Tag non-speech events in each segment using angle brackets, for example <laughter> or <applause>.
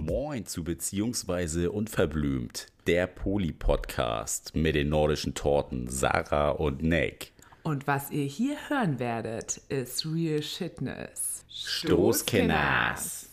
Moin zu Beziehungsweise Unverblümt, der Poli-Podcast mit den nordischen Torten Sarah und Nick. Und was ihr hier hören werdet, ist Real Shitness. Stoßkenners.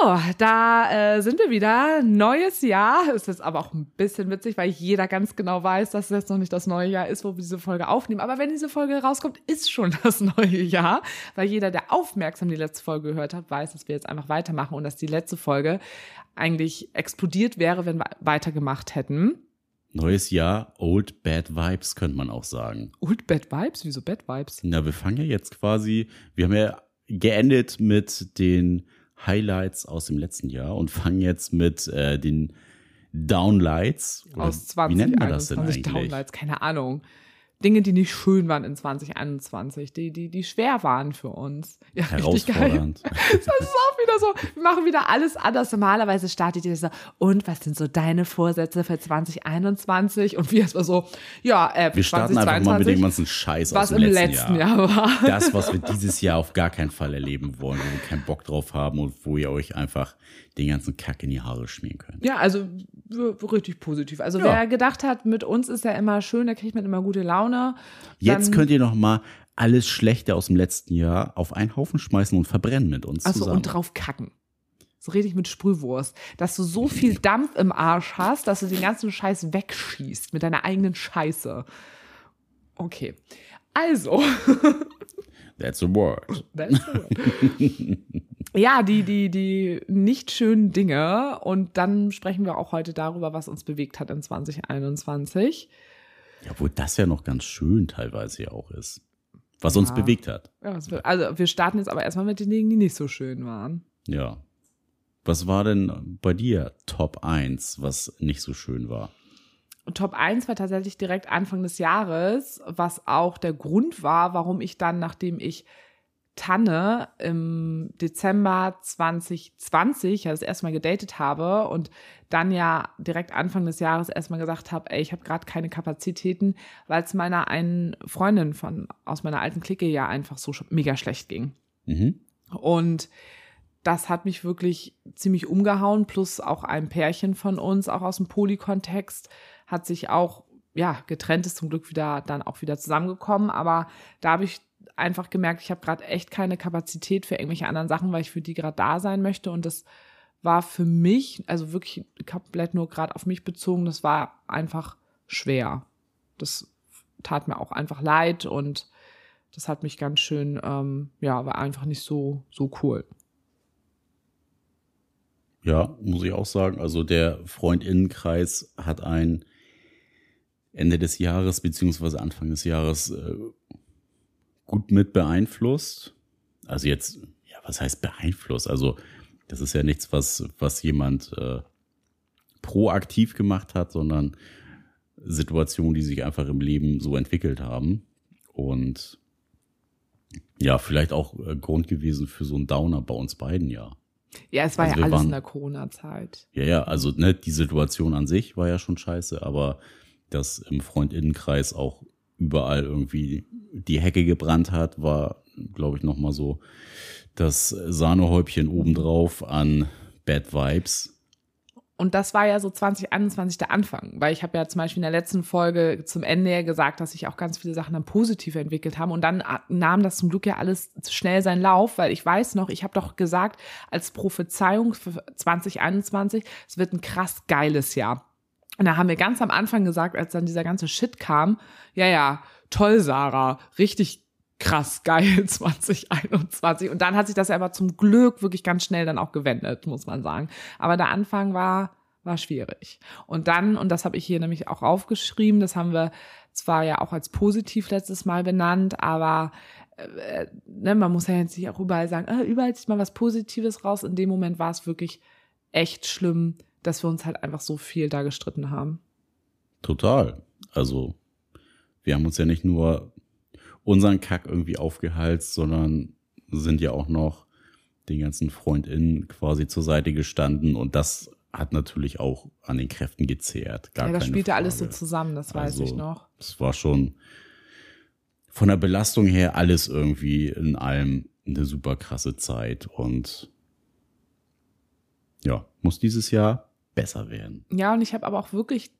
So, da äh, sind wir wieder. Neues Jahr. Ist jetzt aber auch ein bisschen witzig, weil jeder ganz genau weiß, dass es jetzt noch nicht das neue Jahr ist, wo wir diese Folge aufnehmen. Aber wenn diese Folge rauskommt, ist schon <laughs> das neue Jahr. Weil jeder, der aufmerksam die letzte Folge gehört hat, weiß, dass wir jetzt einfach weitermachen und dass die letzte Folge eigentlich explodiert wäre, wenn wir weitergemacht hätten. Neues Jahr, Old Bad Vibes, könnte man auch sagen. Old Bad Vibes? Wieso Bad Vibes? Na, wir fangen ja jetzt quasi, wir haben ja geendet mit den Highlights aus dem letzten Jahr und fangen jetzt mit äh, den Downlights. Aus 20, Wie nennt man das denn 21 eigentlich? Downlights, keine Ahnung. Dinge, die nicht schön waren in 2021, die, die, die schwer waren für uns. Ja. Herausfordernd. <laughs> Das ist auch wieder so, wir machen wieder alles anders. Normalerweise startet ihr so, und was sind so deine Vorsätze für 2021? Und wir erstmal so, ja, äh, Wir starten einfach mal mit 2022, dem ganzen Scheiß was aus dem im letzten, letzten Jahr, war. Das, was wir dieses Jahr auf gar keinen Fall erleben wollen, wo wir keinen Bock drauf haben und wo ihr euch einfach den ganzen Kack in die Haare schmieren könnt. Ja, also richtig positiv. Also Ja. wer gedacht hat, mit uns ist ja immer schön, da kriegt man immer gute Laune. Jetzt könnt ihr noch mal alles Schlechte aus dem letzten Jahr auf einen Haufen schmeißen und verbrennen mit uns Achso, zusammen. und drauf kacken. So rede ich mit Sprühwurst. Dass du so viel Dampf im Arsch hast, dass du den ganzen Scheiß wegschießt mit deiner eigenen Scheiße. Okay. Also, <laughs> That's a word. <laughs> that's the word. ja, die, die, die nicht schönen Dinge. Und dann sprechen wir auch heute darüber, was uns bewegt hat in 2021. Ja, wo das ja noch ganz schön teilweise ja auch ist. Was uns Ja. bewegt hat. Ja, wir- also, wir starten jetzt aber erstmal mit den Dingen, die nicht so schön waren. Ja. Was war denn bei dir Top 1, was nicht so schön war? Und Top 1 war tatsächlich direkt Anfang des Jahres, was auch der Grund war, warum ich dann, nachdem ich Tanne im Dezember 2020 ja das erste Mal gedatet habe und dann ja direkt Anfang des Jahres erstmal gesagt habe, ey, ich habe gerade keine Kapazitäten, weil es meiner einen Freundin von aus meiner alten Clique ja einfach so mega schlecht ging. Mhm. Und das hat mich wirklich ziemlich umgehauen, plus auch ein Pärchen von uns, auch aus dem Poly-Kontext, hat sich auch, ja, getrennt ist zum Glück wieder, dann auch wieder zusammengekommen. Aber da habe ich einfach gemerkt, ich habe gerade echt keine Kapazität für irgendwelche anderen Sachen, weil ich für die gerade da sein möchte. Und das war für mich, also wirklich komplett nur gerade auf mich bezogen, das war einfach schwer. Das tat mir auch einfach leid und das hat mich ganz schön, ähm, ja, war einfach nicht so, so cool. Ja, muss ich auch sagen. Also der Freundinnenkreis hat ein Ende des Jahres beziehungsweise Anfang des Jahres äh, gut mit beeinflusst. Also jetzt, ja, was heißt beeinflusst? Also das ist ja nichts, was, was jemand äh, proaktiv gemacht hat, sondern Situationen, die sich einfach im Leben so entwickelt haben. Und ja, vielleicht auch äh, Grund gewesen für so einen Downer bei uns beiden, ja. Ja, es war Also ja alles waren- in der Corona-Zeit. Ja, ja, also ne, die Situation an sich war ja schon scheiße, aber dass im Freundinnenkreis auch überall irgendwie die Hecke gebrannt hat, war, glaube ich, noch mal so das Sahnehäubchen obendrauf an Bad Vibes. Und das war ja so 2021 der Anfang, weil ich habe ja zum Beispiel in der letzten Folge zum Ende ja gesagt, dass sich auch ganz viele Sachen dann positiv entwickelt haben und dann a- nahm das zum Glück ja alles schnell seinen Lauf, weil ich weiß noch, ich habe doch gesagt als Prophezeiung für 2021, es wird ein krass geiles Jahr. Und da haben wir ganz am Anfang gesagt, als dann dieser ganze Shit kam, ja, ja, toll, Sarah, richtig krass <laughs> geil 2021. Und dann hat sich das aber zum Glück wirklich ganz schnell dann auch gewendet, muss man sagen. Aber der Anfang war, war schwierig. Und dann, und das habe ich hier nämlich auch aufgeschrieben, das haben wir zwar ja auch als positiv letztes Mal benannt, aber äh, ne, man muss ja jetzt nicht auch überall sagen, äh, überall zieht mal was Positives raus. In dem Moment war es wirklich echt schlimm, dass wir uns halt einfach so viel da gestritten haben. Total. Also wir haben uns ja nicht nur unseren Kack irgendwie aufgehalst, sondern sind ja auch noch den ganzen FreundInnen quasi zur Seite gestanden und das hat natürlich auch an den Kräften gezehrt. Gar ja, das spielte Frage. alles so zusammen, das weiß Also, ich noch. Es war schon von der Belastung her alles irgendwie in allem eine super krasse Zeit und ja, muss dieses Jahr besser werden. Ja, und ich habe aber auch wirklich,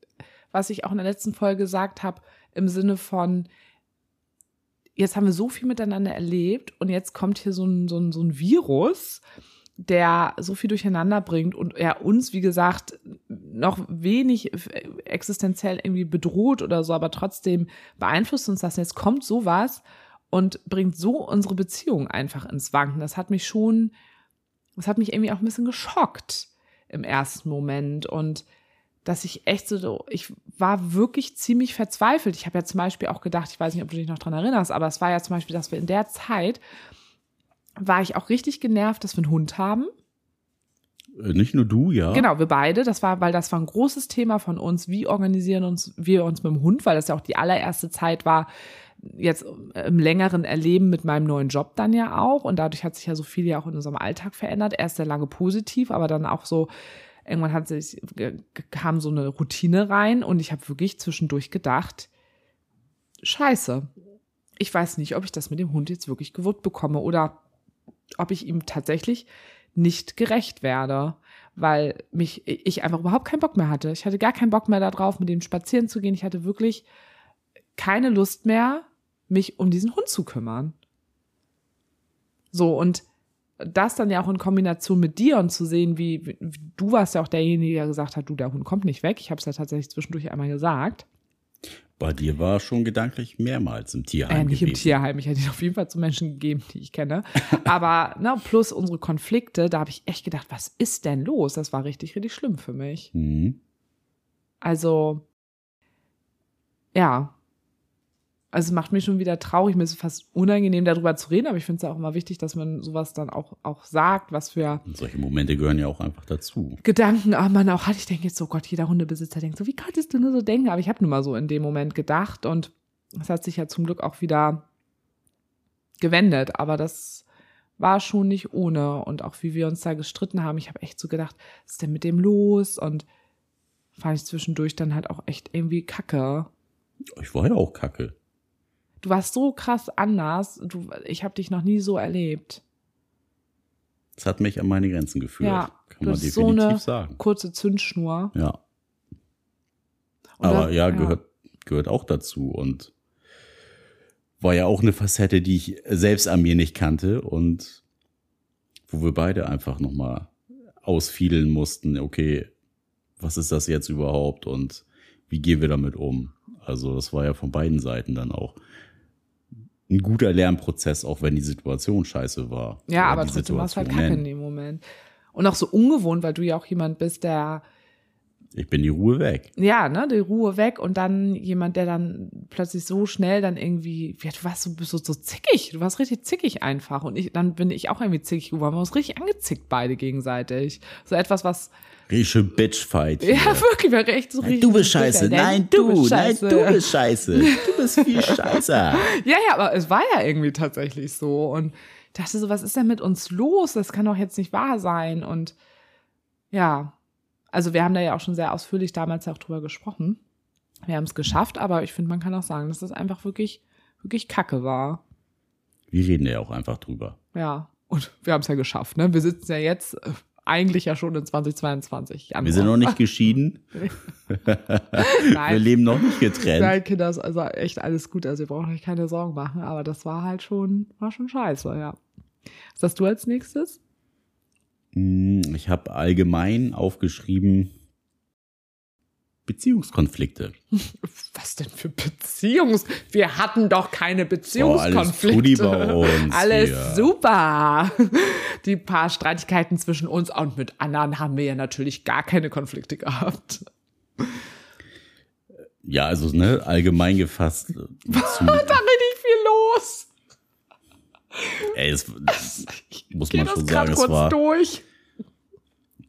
was ich auch in der letzten Folge gesagt habe, im Sinne von, jetzt haben wir so viel miteinander erlebt und jetzt kommt hier so ein, so ein, so ein Virus, der so viel durcheinander bringt und er uns, wie gesagt, noch wenig existenziell irgendwie bedroht oder so, aber trotzdem beeinflusst uns das. Jetzt kommt sowas und bringt so unsere Beziehung einfach ins Wanken. Das hat mich schon, das hat mich irgendwie auch ein bisschen geschockt im ersten Moment und dass ich echt so, ich war wirklich ziemlich verzweifelt. Ich habe ja zum Beispiel auch gedacht, ich weiß nicht, ob du dich noch dran erinnerst, aber es war ja zum Beispiel, dass wir in der Zeit war ich auch richtig genervt, dass wir einen Hund haben. Äh, Nicht nur du, ja. Genau, wir beide. Das war, weil das war ein großes Thema von uns. Wie organisieren uns wir uns mit dem Hund? Weil das ja auch die allererste Zeit war, jetzt im längeren Erleben mit meinem neuen Job dann ja auch. Und dadurch hat sich ja so viel ja auch in unserem Alltag verändert. Erst sehr lange positiv, aber dann auch so, irgendwann hat sich, kam so eine Routine rein und ich habe wirklich zwischendurch gedacht, scheiße. Ich weiß nicht, ob ich das mit dem Hund jetzt wirklich gewuppt bekomme oder ob ich ihm tatsächlich nicht gerecht werde, weil mich ich einfach überhaupt keinen Bock mehr hatte. Ich hatte gar keinen Bock mehr darauf, mit dem spazieren zu gehen. Ich hatte wirklich keine Lust mehr, mich um diesen Hund zu kümmern. So und das dann ja auch in Kombination mit dir und zu sehen, wie, wie du warst ja auch derjenige, der gesagt hat, du, der Hund kommt nicht weg. Ich habe es ja tatsächlich zwischendurch einmal gesagt. Bei dir war schon gedanklich mehrmals im Tierheim Äh, nicht im gewesen. Tierheim. Ich hätte ihn auf jeden Fall zu Menschen gegeben, die ich kenne. <laughs> Aber ne, plus unsere Konflikte, da habe ich echt gedacht, was ist denn los? Das war richtig, richtig schlimm für mich. Mhm. Also, ja. Also es macht mich schon wieder traurig. Mir ist fast unangenehm, darüber zu reden, aber ich finde es ja auch immer wichtig, dass man sowas dann auch, auch sagt, was für Und solche Momente gehören ja auch einfach dazu. Gedanken ah, man auch hat. Ich denke jetzt so, Gott, jeder Hundebesitzer denkt so, wie konntest du nur so denken? Aber ich habe nur mal so in dem Moment gedacht und es hat sich ja zum Glück auch wieder gewendet. Aber das war schon nicht ohne. Und auch wie wir uns da gestritten haben, ich habe echt so gedacht, was ist denn mit dem los? Und fand ich zwischendurch dann halt auch echt irgendwie kacke. Ich war ja auch kacke. Du warst so krass anders. Du, ich habe dich noch nie so erlebt. Das hat mich an meine Grenzen geführt. Ja, Kann man definitiv so eine sagen. kurze Zündschnur. Ja. Und Aber dann- ja, gehört, gehört auch dazu und war ja auch eine Facette, die ich selbst an mir nicht kannte und wo wir beide einfach nochmal ausfiedeln mussten, okay, was ist das jetzt überhaupt und wie gehen wir damit um? Also das war ja von beiden Seiten dann auch ein guter Lernprozess, auch wenn die Situation scheiße war. Ja, aber trotzdem war es halt kacke in dem Moment. Und auch so ungewohnt, weil du ja auch jemand bist, der, Ich bin die Ruhe weg. ja, ne, die Ruhe weg und dann jemand, der dann plötzlich so schnell dann irgendwie, ja, du warst so, so, so zickig, du warst richtig zickig einfach. Und ich, dann bin ich auch irgendwie zickig geworden. Wir haben uns richtig angezickt beide gegenseitig. So etwas, was, Rische Bitchfight. ja, hier. wirklich, wir echt so richtig. Du bist scheiße. Nein, Nein, du. bist Nein, scheiße. du bist scheiße. Du bist viel <laughs> scheißer. Ja, ja, aber es war ja irgendwie tatsächlich so. Und dachte so, was ist denn mit uns los? Das kann doch jetzt nicht wahr sein. Und ja, also wir haben da ja auch schon sehr ausführlich damals auch drüber gesprochen. Wir haben es geschafft, aber ich finde, man kann auch sagen, dass das einfach wirklich, wirklich Kacke war. Wir reden ja auch einfach drüber. Ja. Und wir haben es ja geschafft, ne? Wir sitzen ja jetzt äh, eigentlich ja schon in 2022. Januar. Wir sind noch nicht geschieden. <laughs> Wir leben noch nicht getrennt. Nein, Kinder, ist also echt alles gut. Also ihr braucht euch keine Sorgen machen, aber das war halt schon, war schon scheiße, ja. Was hast du als nächstes? Hm, Ich habe allgemein aufgeschrieben Beziehungskonflikte. <laughs> Was denn für Beziehungs... Wir hatten doch keine Oh, alles Beziehungskonflikte. Tutti bei uns <laughs> Alles hier. super. <laughs> Die paar Streitigkeiten zwischen uns und mit anderen haben wir ja natürlich gar keine Konflikte gehabt. Ja, also ne, allgemein gefasst. Da richtig viel los. Ey, es, muss man schon sagen, es kurz war, durch.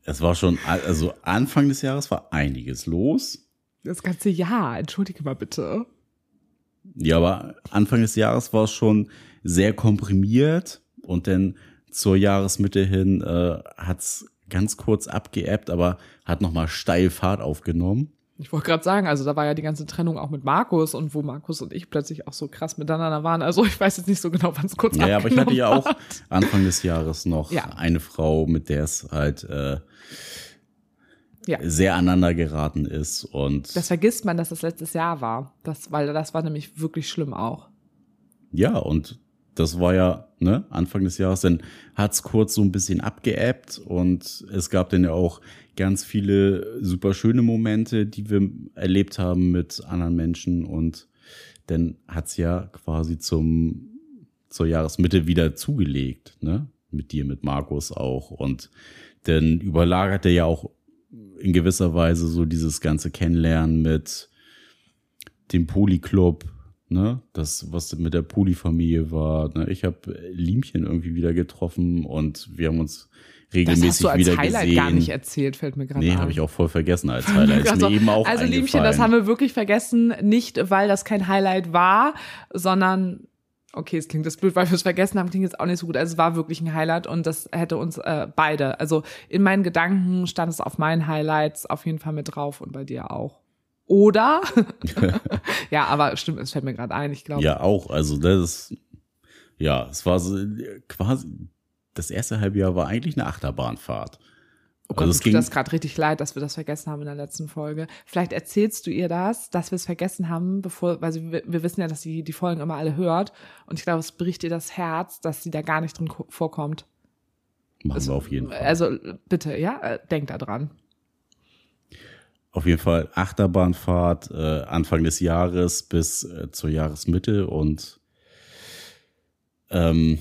es war schon, also Anfang des Jahres war einiges los. Das ganze Jahr, entschuldige mal bitte. Ja, aber Anfang des Jahres war es schon sehr komprimiert und dann zur Jahresmitte hin äh, hat's ganz kurz abgeebbt, aber hat nochmal steil Fahrt aufgenommen. Ich wollte gerade sagen, also da war ja die ganze Trennung auch mit Markus und wo Markus und ich plötzlich auch so krass miteinander waren. Also ich weiß jetzt nicht so genau, wann es kurz Ja, aber ich hatte ja auch hat. Anfang des Jahres noch Ja. eine Frau, mit der es halt äh, Ja. sehr aneinander geraten ist und Das vergisst man, dass das letztes Jahr war. Das, weil das war nämlich wirklich schlimm auch. ja, und das war ja ne, Anfang des Jahres, dann hat's kurz so ein bisschen abgeebbt und es gab dann ja auch ganz viele super schöne Momente, die wir erlebt haben mit anderen Menschen und dann hat's ja quasi zum zur Jahresmitte wieder zugelegt, ne? Mit dir, mit Markus auch und dann überlagerte ja auch in gewisser Weise so dieses ganze Kennenlernen mit dem Polyclub, ne, das, was mit der Polyfamilie war. Ne? Ich habe Liemchen irgendwie wieder getroffen und wir haben uns Das regelmäßig hast du als wieder Highlight gesehen. gar nicht erzählt, fällt mir gerade nee, ein. habe ich auch voll vergessen als Highlight. Ist Also, mir eben auch also Liebchen, das haben wir wirklich vergessen, nicht weil das kein Highlight war, sondern okay, es klingt das blöd, weil wir es vergessen haben, klingt jetzt auch nicht so gut. Also es war wirklich ein Highlight und das hätte uns äh, beide, also in meinen Gedanken stand es auf meinen Highlights auf jeden Fall mit drauf und bei dir auch. Oder? <laughs> ja, aber stimmt, es fällt mir gerade ein, ich glaube. Ja, auch. Also das ist, ja, es war so, quasi, das erste Halbjahr war eigentlich eine Achterbahnfahrt. Oh Gott, also mir es tut das gerade richtig leid, dass wir das vergessen haben in der letzten Folge. Vielleicht erzählst du ihr das, dass wir es vergessen haben, bevor, weil sie, wir wissen ja, dass sie die Folgen immer alle hört. Und ich glaube, es bricht ihr das Herz, dass sie da gar nicht drin ko- vorkommt. machen wir auf jeden Fall. Also bitte, ja, äh, denk da dran. Auf jeden Fall Achterbahnfahrt äh, Anfang des Jahres bis äh, zur Jahresmitte und ähm,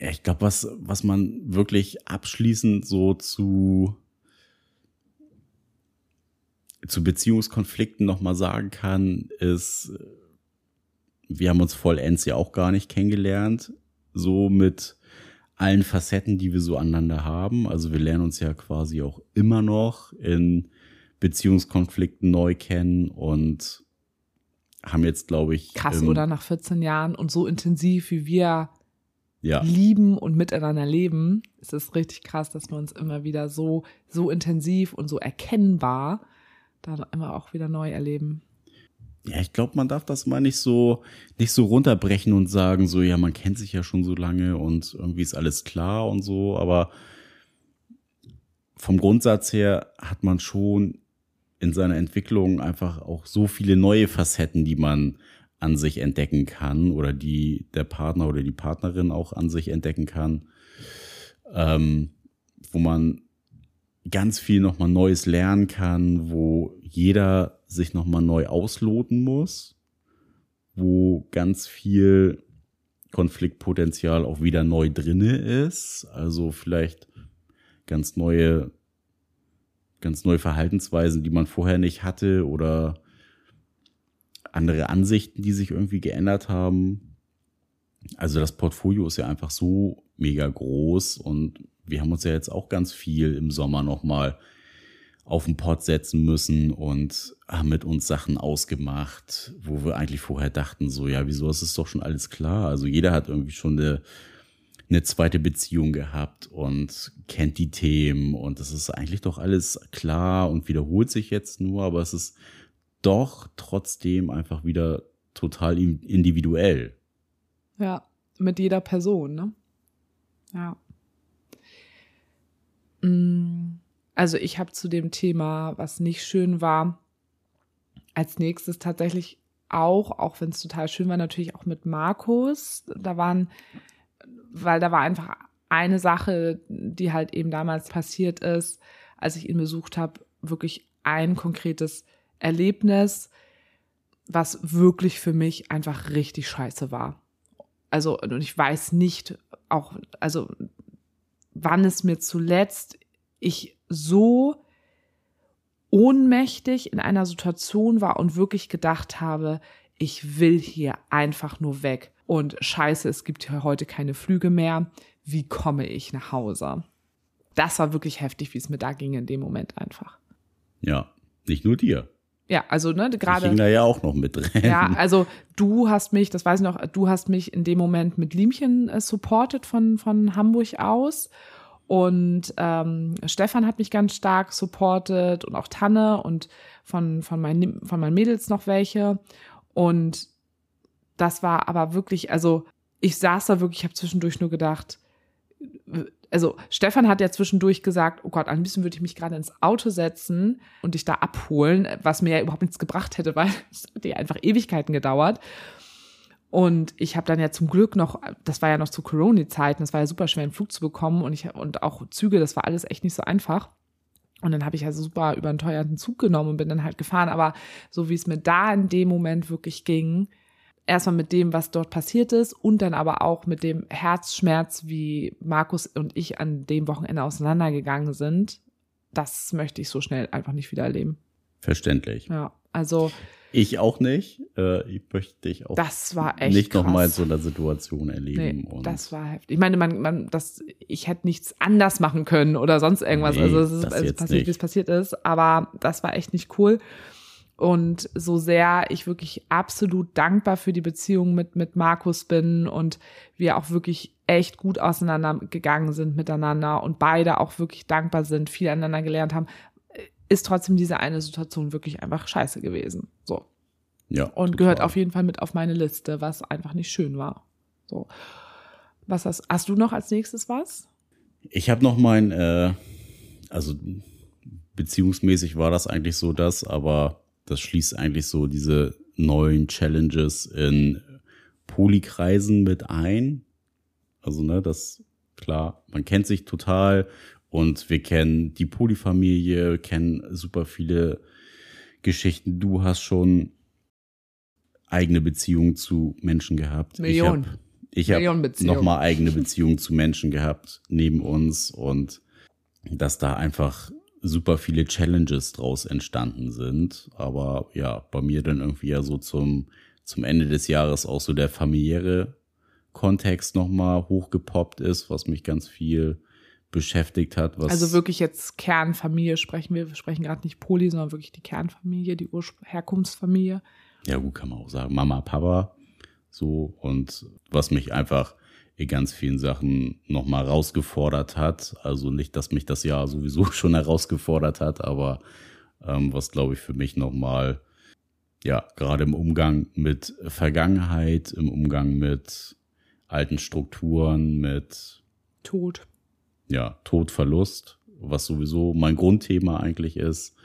ja, ich glaube, was, was man wirklich abschließend so zu, zu Beziehungskonflikten nochmal sagen kann, ist, wir haben uns vollends ja auch gar nicht kennengelernt, so mit allen Facetten, die wir so aneinander haben. Also wir lernen uns ja quasi auch immer noch in Beziehungskonflikten neu kennen und haben jetzt, glaube ich, Krass, im- oder? Nach 14 Jahren und so intensiv, wie wir Ja, lieben und miteinander leben, ist es richtig krass, dass wir uns immer wieder so, so intensiv und so erkennbar da immer auch wieder neu erleben. Ja, ich glaube, man darf das mal nicht so nicht so runterbrechen und sagen so, ja, man kennt sich ja schon so lange und irgendwie ist alles klar und so, aber vom Grundsatz her hat man schon in seiner Entwicklung einfach auch so viele neue Facetten, die man an sich entdecken kann oder die der Partner oder die Partnerin auch an sich entdecken kann, ähm, wo man ganz viel nochmal Neues lernen kann, wo jeder sich nochmal neu ausloten muss, wo ganz viel Konfliktpotenzial auch wieder neu drinne ist, also vielleicht ganz neue ganz neue Verhaltensweisen, die man vorher nicht hatte oder andere Ansichten, die sich irgendwie geändert haben. Also das Portfolio ist ja einfach so mega groß und wir haben uns ja jetzt auch ganz viel im Sommer nochmal auf den Pott setzen müssen und haben mit uns Sachen ausgemacht, wo wir eigentlich vorher dachten, so, ja, wieso ist es doch schon alles klar? Also jeder hat irgendwie schon eine, eine zweite Beziehung gehabt und kennt die Themen und es ist eigentlich doch alles klar und wiederholt sich jetzt nur, aber es ist doch trotzdem einfach wieder total in- individuell. Ja, mit jeder Person, ne? Ja. Mm, Also ich habe zu dem Thema, was nicht schön war, als nächstes tatsächlich auch, auch wenn es total schön war, natürlich auch mit Markus. Da waren, weil da war einfach eine Sache, die halt eben damals passiert ist, als ich ihn besucht habe, wirklich ein konkretes Erlebnis, was wirklich für mich einfach richtig scheiße war. Also, und ich weiß nicht auch, also, wann es mir zuletzt ich so ohnmächtig in einer Situation war und wirklich gedacht habe, ich will hier einfach nur weg. Und scheiße, es gibt hier heute keine Flüge mehr. Wie komme ich nach Hause? Das war wirklich heftig, wie es mir da ging in dem Moment einfach. Ja, nicht nur dir. Ja, also ne, Ich gerade. hing da ja auch noch mit drin. Ja, also du hast mich, das weiß ich noch, du hast mich in dem Moment mit Liemchen äh, supported von, von Hamburg aus. Und ähm, Stefan hat mich ganz stark supportet und auch Tanne und von, von, meinen, von meinen Mädels noch welche. Und das war aber wirklich, also ich saß da wirklich, ich habe zwischendurch nur gedacht, also Stefan hat ja zwischendurch gesagt, oh Gott, am liebsten würde ich mich gerade ins Auto setzen und dich da abholen, was mir ja überhaupt nichts gebracht hätte, <laughs> weil es hat ja einfach Ewigkeiten gedauert. Und ich habe dann ja zum Glück noch, das war ja noch zu Corona-Zeiten, das war ja super schwer, einen Flug zu bekommen und ich und auch Züge, das war alles echt nicht so einfach. Und dann habe ich also super über einen teuren Zug genommen und bin dann halt gefahren. Aber so wie es mir da in dem Moment wirklich ging, erstmal mit dem, was dort passiert ist und dann aber auch mit dem Herzschmerz, wie Markus und ich an dem Wochenende auseinandergegangen sind, das möchte ich so schnell einfach nicht wieder erleben. Verständlich. Ja, also. Ich auch nicht. Äh, ich möchte dich auch das war echt nicht nochmal in so einer Situation erleben. Nee, das war heftig. Ich meine, man, man, das, ich hätte nichts anders machen können oder sonst irgendwas. Nee, also es ist, es ist passiert, wie es passiert ist. Aber das war echt nicht cool. Und so sehr ich wirklich absolut dankbar für die Beziehung mit, mit Markus bin und wir auch wirklich echt gut auseinandergegangen sind miteinander und beide auch wirklich dankbar sind, viel aneinander gelernt haben, ist trotzdem diese eine Situation wirklich einfach scheiße gewesen. So. Ja. Und total. gehört auf jeden Fall mit auf meine Liste, was einfach nicht schön war. So. Was hast, hast du noch als nächstes was? Ich habe noch mein, äh, also beziehungsmäßig war das eigentlich so das, aber das schließt eigentlich so diese neuen Challenges in Polykreisen mit ein. Also, ne, das, klar, man kennt sich total und wir kennen die Polyfamilie, kennen super viele Geschichten. Du hast schon eigene Beziehungen zu Menschen gehabt. Millionen. Ich habe hab nochmal eigene Beziehungen zu Menschen gehabt neben uns und dass da einfach super viele Challenges draus entstanden sind. Aber ja, bei mir dann irgendwie ja so zum, zum Ende des Jahres auch so der familiäre Kontext nochmal hochgepoppt ist, was mich ganz viel beschäftigt hat. Was also wirklich jetzt Kernfamilie sprechen wir. Wir sprechen gerade nicht Poli, sondern wirklich die Kernfamilie, die Urspr Herkunftsfamilie. Ja, gut, kann man auch sagen. Mama, Papa. So. Und was mich einfach in ganz vielen Sachen nochmal herausgefordert hat. Also nicht, dass mich das Jahr sowieso <laughs> schon herausgefordert hat, aber ähm, was glaube ich für mich nochmal, ja, gerade im Umgang mit Vergangenheit, im Umgang mit alten Strukturen, mit Tod. Ja, Tod, Verlust, was sowieso mein Grundthema eigentlich ist,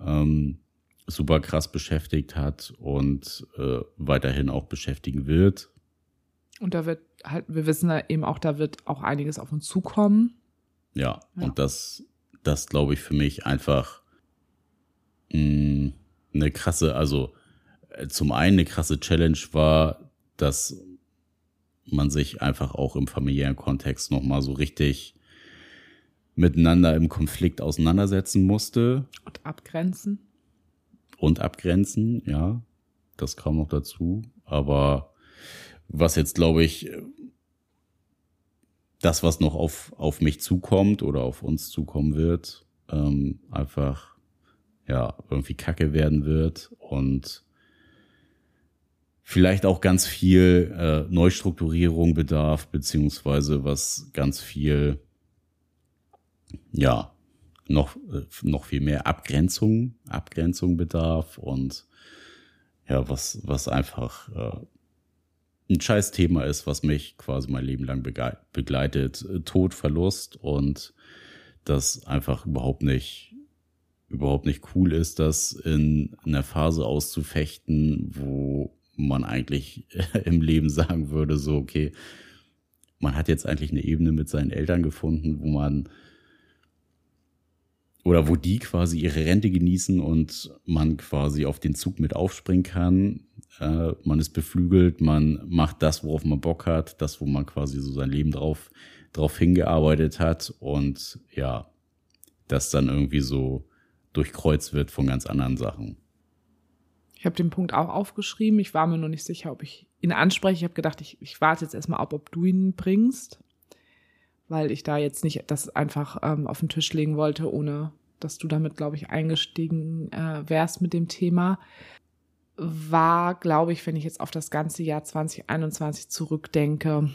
ähm, super krass beschäftigt hat und äh, weiterhin auch beschäftigen wird. Und da wird halt, wir wissen ja eben auch, da wird auch einiges auf uns zukommen. Ja, ja. und das, das glaube ich für mich einfach mh, mm, eine krasse, also äh, zum einen eine krasse Challenge war, dass man sich einfach auch im familiären Kontext nochmal so richtig miteinander im Konflikt auseinandersetzen musste. Und abgrenzen. Und abgrenzen, ja. Das kam noch dazu. Aber was jetzt, glaube ich, das, was noch auf, auf mich zukommt oder auf uns zukommen wird, ähm, einfach ja irgendwie Kacke werden wird und vielleicht auch ganz viel äh, Neustrukturierung bedarf, beziehungsweise was ganz viel ja noch äh, noch viel mehr Abgrenzung Abgrenzung bedarf und ja was was einfach äh, ein scheiß Thema ist, was mich quasi mein Leben lang begleitet. Tod, Verlust und das einfach überhaupt nicht, überhaupt nicht cool ist, das in einer Phase auszufechten, wo man eigentlich <laughs> im Leben sagen würde, so, okay, man hat jetzt eigentlich eine Ebene mit seinen Eltern gefunden, wo man oder wo die quasi ihre Rente genießen und man quasi auf den Zug mit aufspringen kann. Äh, man ist beflügelt, man macht das, worauf man Bock hat, das, wo man quasi so sein Leben drauf, drauf hingearbeitet hat und ja, das dann irgendwie so durchkreuzt wird von ganz anderen Sachen. Ich habe den Punkt auch aufgeschrieben. Ich war mir noch nicht sicher, ob ich ihn anspreche. Ich habe gedacht, ich, ich warte jetzt erstmal ab, ob du ihn bringst weil ich da jetzt nicht das einfach ähm, auf den Tisch legen wollte, ohne dass du damit, glaube ich, eingestiegen äh, wärst mit dem Thema, war, glaube ich, wenn ich jetzt auf das ganze Jahr 2021 zurückdenke,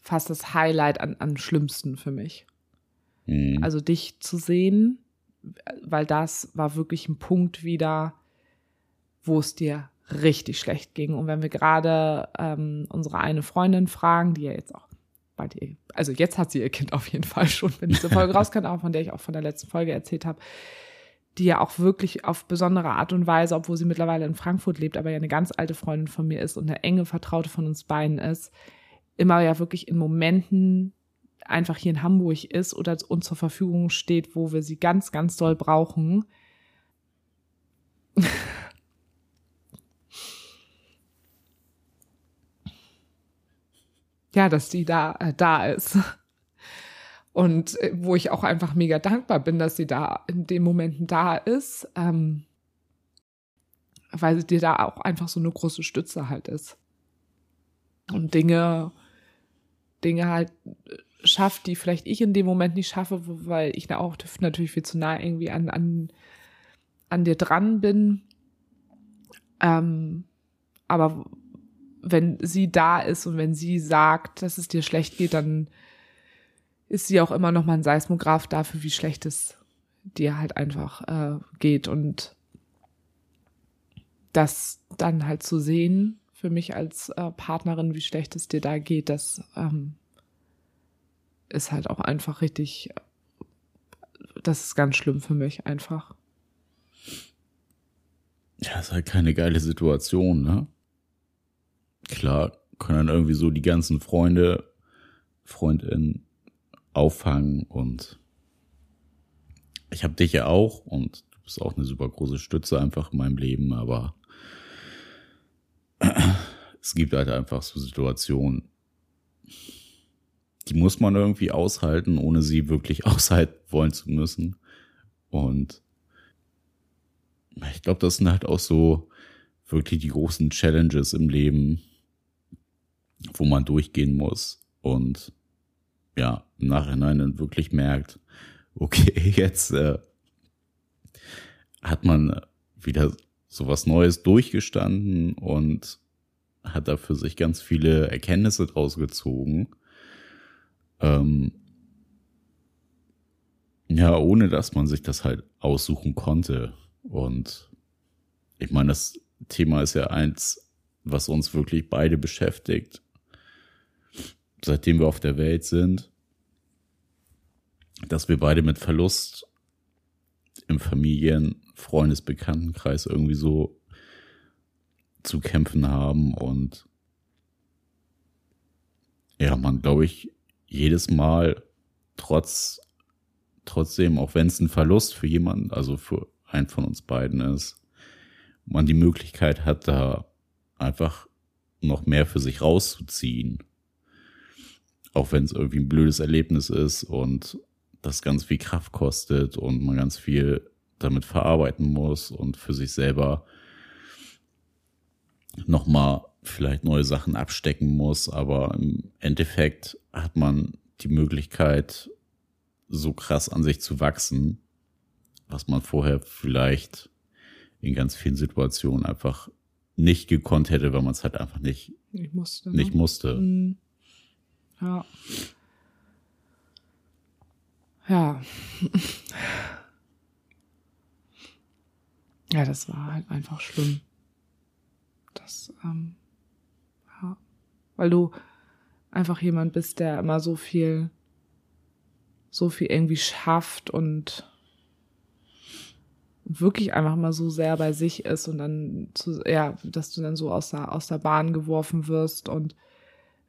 fast das Highlight an, am schlimmsten für mich. Mhm. Also dich zu sehen, weil das war wirklich ein Punkt wieder, wo es dir richtig schlecht ging. Und wenn wir gerade ähm, unsere eine Freundin fragen, die ja jetzt auch bei dir, also jetzt hat sie ihr Kind auf jeden Fall schon, wenn diese Folge <laughs> rauskommt, auch von der ich auch von der letzten Folge erzählt habe, die ja auch wirklich auf besondere Art und Weise, obwohl sie mittlerweile in Frankfurt lebt, aber ja eine ganz alte Freundin von mir ist und eine enge Vertraute von uns beiden ist, immer ja wirklich in Momenten einfach hier in Hamburg ist oder uns zur Verfügung steht, wo wir sie ganz, ganz doll brauchen. <laughs> ja, dass die da, äh, da ist. Und äh, wo ich auch einfach mega dankbar bin, dass sie da in den Momenten da ist, ähm, weil sie dir da auch einfach so eine große Stütze halt ist. Und Dinge, Dinge halt äh, schafft, die vielleicht ich in dem Moment nicht schaffe, weil ich da auch natürlich viel zu nah irgendwie an, an, an dir dran bin. Ähm, aber wenn sie da ist und wenn sie sagt, dass es dir schlecht geht, dann ist sie auch immer noch mal ein Seismograph dafür, wie schlecht es dir halt einfach äh, geht. Und das dann halt zu sehen, für mich als äh, Partnerin, wie schlecht es dir da geht, das ähm, ist halt auch einfach richtig, das ist ganz schlimm für mich einfach. Ja, ist halt keine geile Situation, ne? Klar, können dann irgendwie so die ganzen Freunde, Freundinnen auffangen und ich habe dich ja auch und du bist auch eine super große Stütze einfach in meinem Leben, aber <clears throat> es gibt halt einfach so Situationen, die muss man irgendwie aushalten, ohne sie wirklich <laughs> aushalten wollen zu müssen. Und ich glaube, das sind halt auch so wirklich die großen Challenges im Leben, wo man durchgehen muss und ja, im Nachhinein dann wirklich merkt, okay, <laughs> jetzt äh, hat man wieder sowas Neues durchgestanden und hat da für sich ganz viele Erkenntnisse draus gezogen. Ähm, ja, ohne dass man sich das halt aussuchen konnte. Und ich meine, das Thema ist ja eins, was uns wirklich beide beschäftigt, seitdem wir auf der Welt sind, dass wir beide mit Verlust im Familien-, Freundes-, Bekanntenkreis irgendwie so zu kämpfen haben und ja, man, glaube ich, jedes Mal trotz, trotzdem, auch wenn es ein Verlust für jemanden, also für einen von uns beiden ist, man die Möglichkeit hat, da einfach noch mehr für sich rauszuziehen. Auch wenn es irgendwie ein blödes Erlebnis ist und das ganz viel Kraft kostet und man ganz viel damit verarbeiten muss und für sich selber nochmal vielleicht neue Sachen abstecken muss, aber im Endeffekt hat man die Möglichkeit, so krass an sich zu wachsen, was man vorher vielleicht in ganz vielen Situationen einfach nicht gekonnt hätte, weil man es halt einfach nicht, nicht musste. Ne? Nicht musste. Mhm. Ja. Ja. ja, das war halt einfach schlimm. Das, ähm, ja. Weil du einfach jemand bist, der immer so viel, so viel irgendwie schafft und wirklich einfach mal so sehr bei sich ist und dann zu, ja, dass du dann so aus der, aus der Bahn geworfen wirst und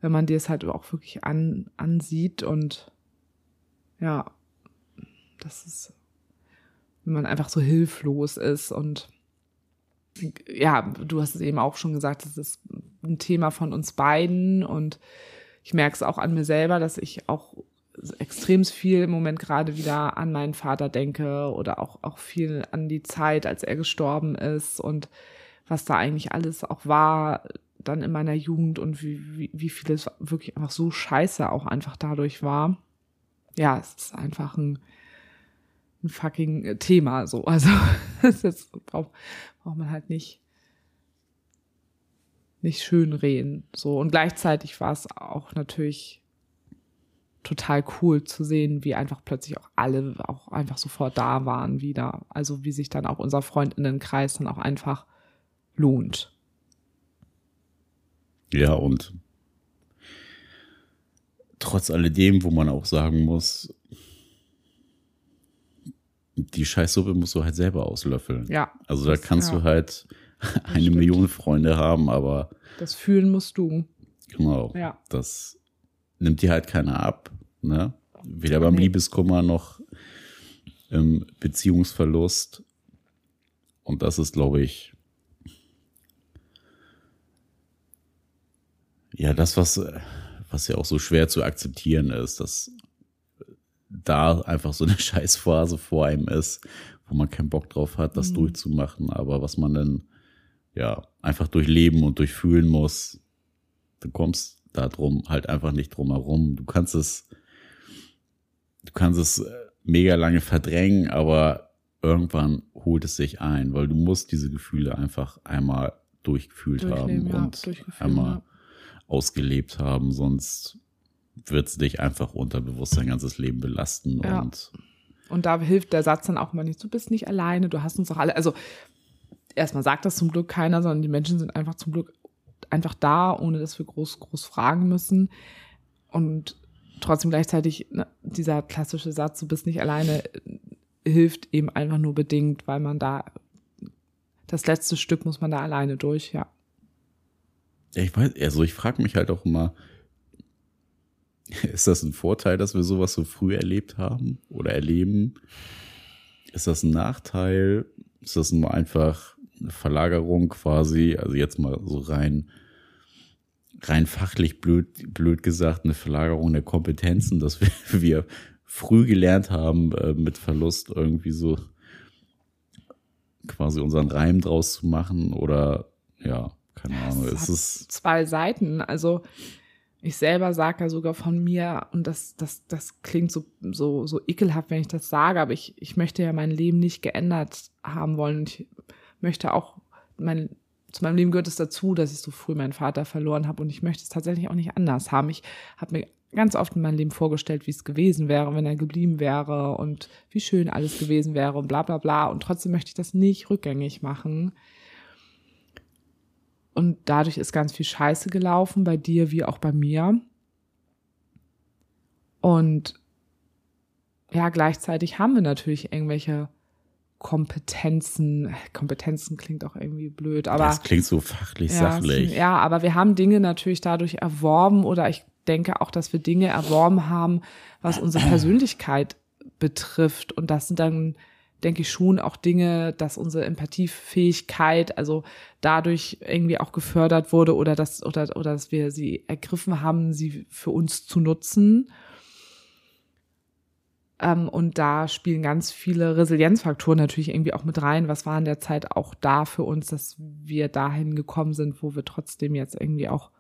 wenn man dir es halt auch wirklich an, ansieht und ja, das ist, wenn man einfach so hilflos ist und ja, du hast es eben auch schon gesagt, es ist ein Thema von uns beiden und ich merke es auch an mir selber, dass ich auch extrem viel im Moment gerade wieder an meinen Vater denke oder auch, auch viel an die Zeit, als er gestorben ist und was da eigentlich alles auch war dann in meiner Jugend und wie, wie, wie vieles wirklich einfach so scheiße auch einfach dadurch war. Ja, es ist einfach ein, ein fucking Thema so. <laughs> Also das braucht, braucht man halt nicht nicht schön reden so und gleichzeitig war es auch natürlich total cool zu sehen, wie einfach plötzlich auch alle auch einfach sofort da waren wieder. Also wie sich dann auch unser Freundinnenkreis dann auch einfach lohnt. Ja, und trotz alledem, wo man auch sagen muss, die Scheißsuppe musst du halt selber auslöffeln. Ja. Also da kannst ja. du halt eine stimmt. Million Freunde haben, aber Das fühlen musst du. genau, Ja. das nimmt dir halt keiner ab. Ne? Weder beim Nee. Liebeskummer noch im Beziehungsverlust. Und das ist, glaube ich, ja, das, was, äh, was ja auch so schwer zu akzeptieren ist, dass da einfach so eine <laughs> Scheißphase vor einem ist, wo man keinen Bock drauf hat, das Mhm. durchzumachen, aber was man dann ja einfach durchleben und durchfühlen muss, du kommst da drum halt einfach nicht drum herum. Du kannst es, du kannst es äh, mega lange verdrängen, aber irgendwann holt es sich ein, weil du musst diese Gefühle einfach einmal durchgefühlt haben ja, und einmal ja. Ausgelebt haben, sonst wird es dich einfach unterbewusst dein ganzes Leben belasten Ja. und Und da hilft der Satz dann auch immer nicht, du bist nicht alleine, du hast uns doch alle. Also erstmal sagt das zum Glück keiner, sondern die Menschen sind einfach zum Glück einfach da, ohne dass wir groß, groß fragen müssen. Und trotzdem gleichzeitig ne, dieser klassische Satz, du bist nicht alleine, äh, hilft eben einfach nur bedingt, weil man da das letzte Stück muss man da alleine durch, ja. Ja, ich weiß, also ich frage mich halt auch immer, <laughs> ist das ein Vorteil, dass wir sowas so früh erlebt haben oder erleben? Ist das ein Nachteil? Ist das nur einfach eine Verlagerung quasi? Also jetzt mal so rein, rein fachlich blöd, blöd gesagt, eine Verlagerung der Kompetenzen, dass wir, <laughs> wir früh gelernt haben, äh, mit Verlust irgendwie so quasi unseren Reim draus zu machen oder ja, keine Ahnung. Es Es ist zwei Seiten. Also ich selber sage ja sogar von mir, und das, das, das klingt so, so, so ekelhaft, wenn ich das sage, aber ich, ich möchte ja mein Leben nicht geändert haben wollen. Und ich möchte auch, mein, zu meinem Leben gehört es dazu, dass ich so früh meinen Vater verloren habe und ich möchte es tatsächlich auch nicht anders haben. Ich habe mir ganz oft in meinem Leben vorgestellt, wie es gewesen wäre, wenn er geblieben wäre und wie schön alles gewesen wäre und bla bla bla. Und trotzdem möchte ich das nicht rückgängig machen. Und dadurch ist ganz viel Scheiße gelaufen, bei dir wie auch bei mir. Und ja, gleichzeitig haben wir natürlich irgendwelche Kompetenzen. Kompetenzen klingt auch irgendwie blöd, aber. das klingt so fachlich Ja, sachlich. es- Ja, aber wir haben Dinge natürlich dadurch erworben oder ich denke auch, dass wir Dinge erworben haben, was unsere <clears throat> Persönlichkeit betrifft. Und das sind dann, denke ich, schon auch Dinge, dass unsere Empathiefähigkeit also dadurch irgendwie auch gefördert wurde oder dass, oder, oder dass wir sie ergriffen haben, sie für uns zu nutzen. Ähm, und da spielen ganz viele Resilienzfaktoren natürlich irgendwie auch mit rein. Was war in der Zeit auch da für uns, dass wir dahin gekommen sind, wo wir trotzdem jetzt irgendwie auch,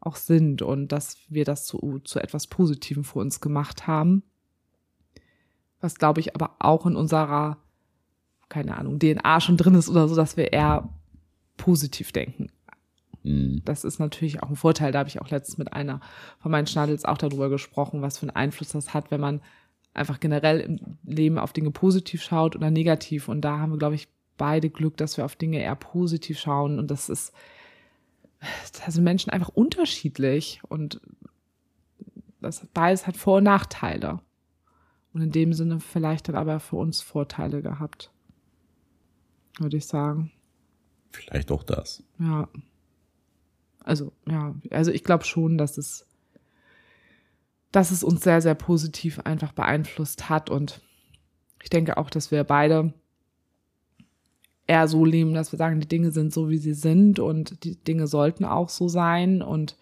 auch sind und dass wir das zu, zu etwas Positivem für uns gemacht haben. Was glaube ich aber auch in unserer, keine Ahnung, DNA schon drin ist oder so, dass wir eher positiv denken. Mhm. Das ist natürlich auch ein Vorteil. Da habe ich auch letztens mit einer von meinen Schnadels auch darüber gesprochen, was für einen Einfluss das hat, wenn man einfach generell im Leben auf Dinge positiv schaut oder negativ. Und da haben wir, glaube ich, beide Glück, dass wir auf Dinge eher positiv schauen. Und das ist, da sind Menschen einfach unterschiedlich. Und das beides hat Vor- und Nachteile. Und in dem Sinne vielleicht dann aber für uns Vorteile gehabt. Würde ich sagen. Vielleicht auch das. Ja. Also, ja, also ich glaube schon, dass es, dass es uns sehr, sehr positiv einfach beeinflusst hat. Und ich denke auch, dass wir beide eher so leben, dass wir sagen, die Dinge sind so, wie sie sind und die Dinge sollten auch so sein. Und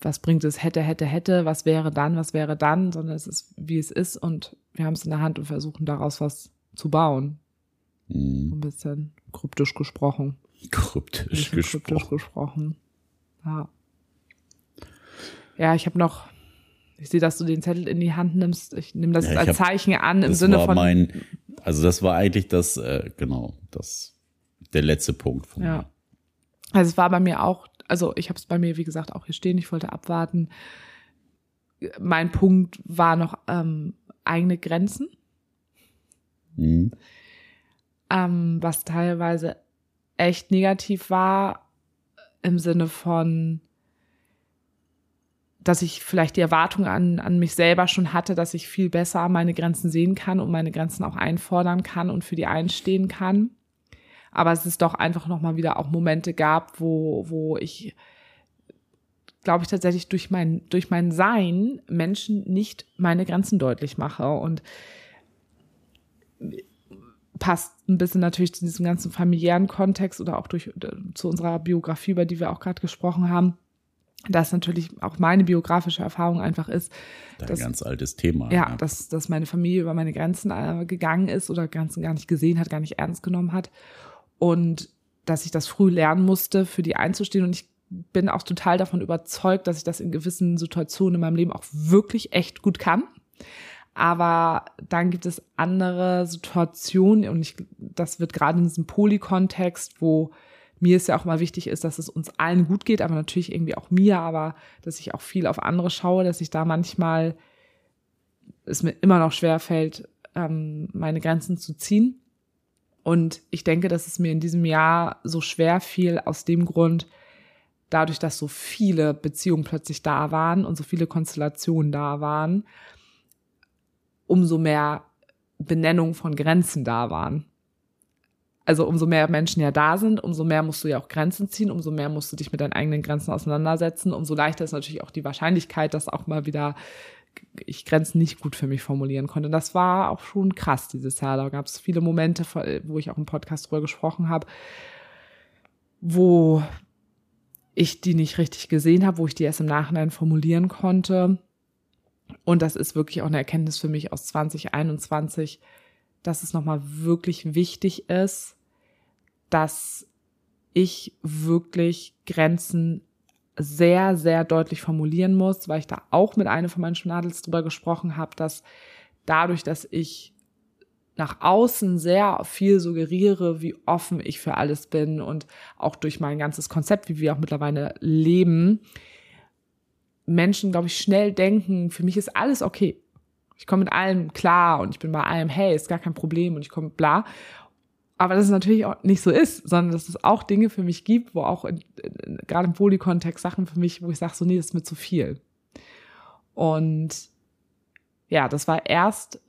was bringt es hätte, hätte, hätte, was wäre dann, was wäre dann, sondern es ist, wie es ist und wir haben es in der Hand und versuchen daraus was zu bauen. Mhm. Ein bisschen kryptisch gesprochen. Kryptisch gesprochen. kryptisch gesprochen. Ja. Ja, ich habe noch, ich sehe, dass du den Zettel in die Hand nimmst. Ich nehme das Ja, als hab- Zeichen an im Sinne von. mein, also das war eigentlich das, äh, genau, das, der letzte Punkt von Ja. mir. Also es war bei mir auch, also ich habe es bei mir, wie gesagt, auch hier stehen. Ich wollte abwarten. mein Punkt war noch ähm, eigene Grenzen, Mhm. ähm, was teilweise echt negativ war im Sinne von, dass ich vielleicht die Erwartung an, an mich selber schon hatte, dass ich viel besser meine Grenzen sehen kann und meine Grenzen auch einfordern kann und für die einstehen kann. Aber es ist doch einfach nochmal wieder auch Momente gab, wo, wo ich, glaube ich, tatsächlich durch mein, durch mein Sein Menschen nicht meine Grenzen deutlich mache. Und passt ein bisschen natürlich zu diesem ganzen familiären Kontext oder auch durch zu unserer Biografie, über die wir auch gerade gesprochen haben, dass natürlich auch meine biografische Erfahrung einfach ist, Ein ganz altes Thema. ja, dass, dass meine Familie über meine Grenzen äh, gegangen ist oder Grenzen gar nicht gesehen hat, gar nicht ernst genommen hat. Und dass ich das früh lernen musste, für die einzustehen. Und ich bin auch total davon überzeugt, dass ich das in gewissen Situationen in meinem Leben auch wirklich echt gut kann. Aber dann gibt es andere Situationen und ich, das wird gerade in diesem Polykontext, wo mir es ja auch mal wichtig ist, dass es uns allen gut geht, aber natürlich irgendwie auch mir, aber dass ich auch viel auf andere schaue, dass ich da manchmal es mir immer noch schwer fällt, ähm, meine Grenzen zu ziehen. Und ich denke, dass es mir in diesem Jahr so schwer fiel aus dem Grund, dadurch, dass so viele Beziehungen plötzlich da waren und so viele Konstellationen da waren, umso mehr Benennung von Grenzen da waren. Also umso mehr Menschen ja da sind, umso mehr musst du ja auch Grenzen ziehen, umso mehr musst du dich mit deinen eigenen Grenzen auseinandersetzen, umso leichter ist natürlich auch die Wahrscheinlichkeit, dass auch mal wieder ich Grenzen nicht gut für mich formulieren konnte. Das war auch schon krass dieses Jahr. Da gab es viele Momente, wo ich auch im Podcast drüber gesprochen habe, wo ich die nicht richtig gesehen habe, wo ich die erst im Nachhinein formulieren konnte. Und das ist wirklich auch eine Erkenntnis für mich aus 2021, dass es nochmal wirklich wichtig ist, dass ich wirklich Grenzen sehr, sehr deutlich formulieren muss, weil ich da auch mit einer von meinen Schnadels drüber gesprochen habe, dass dadurch, dass ich nach außen sehr viel suggeriere, wie offen ich für alles bin und auch durch mein ganzes Konzept, wie wir auch mittlerweile leben, Menschen, glaube ich, schnell denken, für mich ist alles okay. Ich komme mit allem klar und ich bin bei allem, hey, ist gar kein Problem und ich komme bla. Aber dass es natürlich auch nicht so ist, sondern dass es auch Dinge für mich gibt, wo auch in, in, gerade im Polykontext Sachen für mich, wo ich sage, so nee, das ist mir zu viel. Und ja, das war erst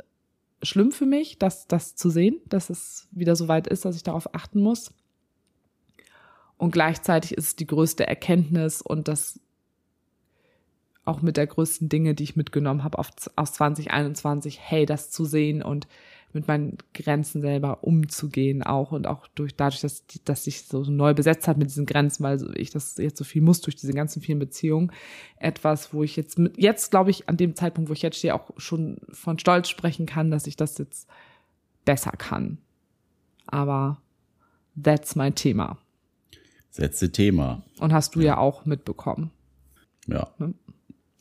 schlimm für mich, das, das zu sehen, dass es wieder so weit ist, dass ich darauf achten muss. Und gleichzeitig ist es die größte Erkenntnis und das auch mit der größten Dinge, die ich mitgenommen habe aus 2021, hey, das zu sehen und mit meinen Grenzen selber umzugehen auch und auch durch dadurch, dass dass sich so neu besetzt hat mit diesen Grenzen, weil ich das jetzt so viel muss durch diese ganzen vielen Beziehungen, etwas, wo ich jetzt mit jetzt glaube ich an dem Zeitpunkt, wo ich jetzt stehe, auch schon von Stolz sprechen kann, dass ich das jetzt besser kann. Aber that's mein Thema. Letzte Thema. Und hast du ja, ja auch mitbekommen. Ja. Hm?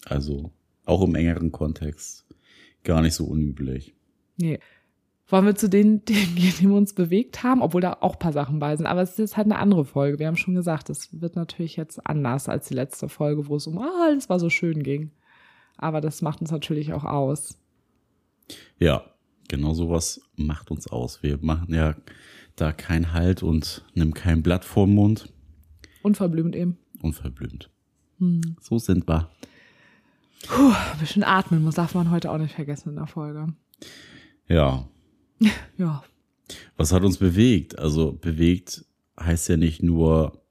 Also auch im engeren Kontext gar nicht so unüblich. Nee. Wollen wir zu den Dingen <laughs> gehen, die wir uns bewegt haben, obwohl da auch ein paar Sachen bei sind. Aber es ist jetzt halt eine andere Folge. Wir haben schon gesagt, es wird natürlich jetzt anders als die letzte Folge, wo es um ah, alles war so schön ging. Aber das macht uns natürlich auch aus. Ja, genau sowas macht uns aus. Wir machen ja da keinen Halt und nehmen kein Blatt vorm Mund. Unverblümt eben. Unverblümt. Hm. So sind wir. Puh, ein bisschen atmen muss, darf man heute auch nicht vergessen in der Folge. Ja. <laughs> ja. Was hat uns bewegt? Also bewegt heißt ja nicht nur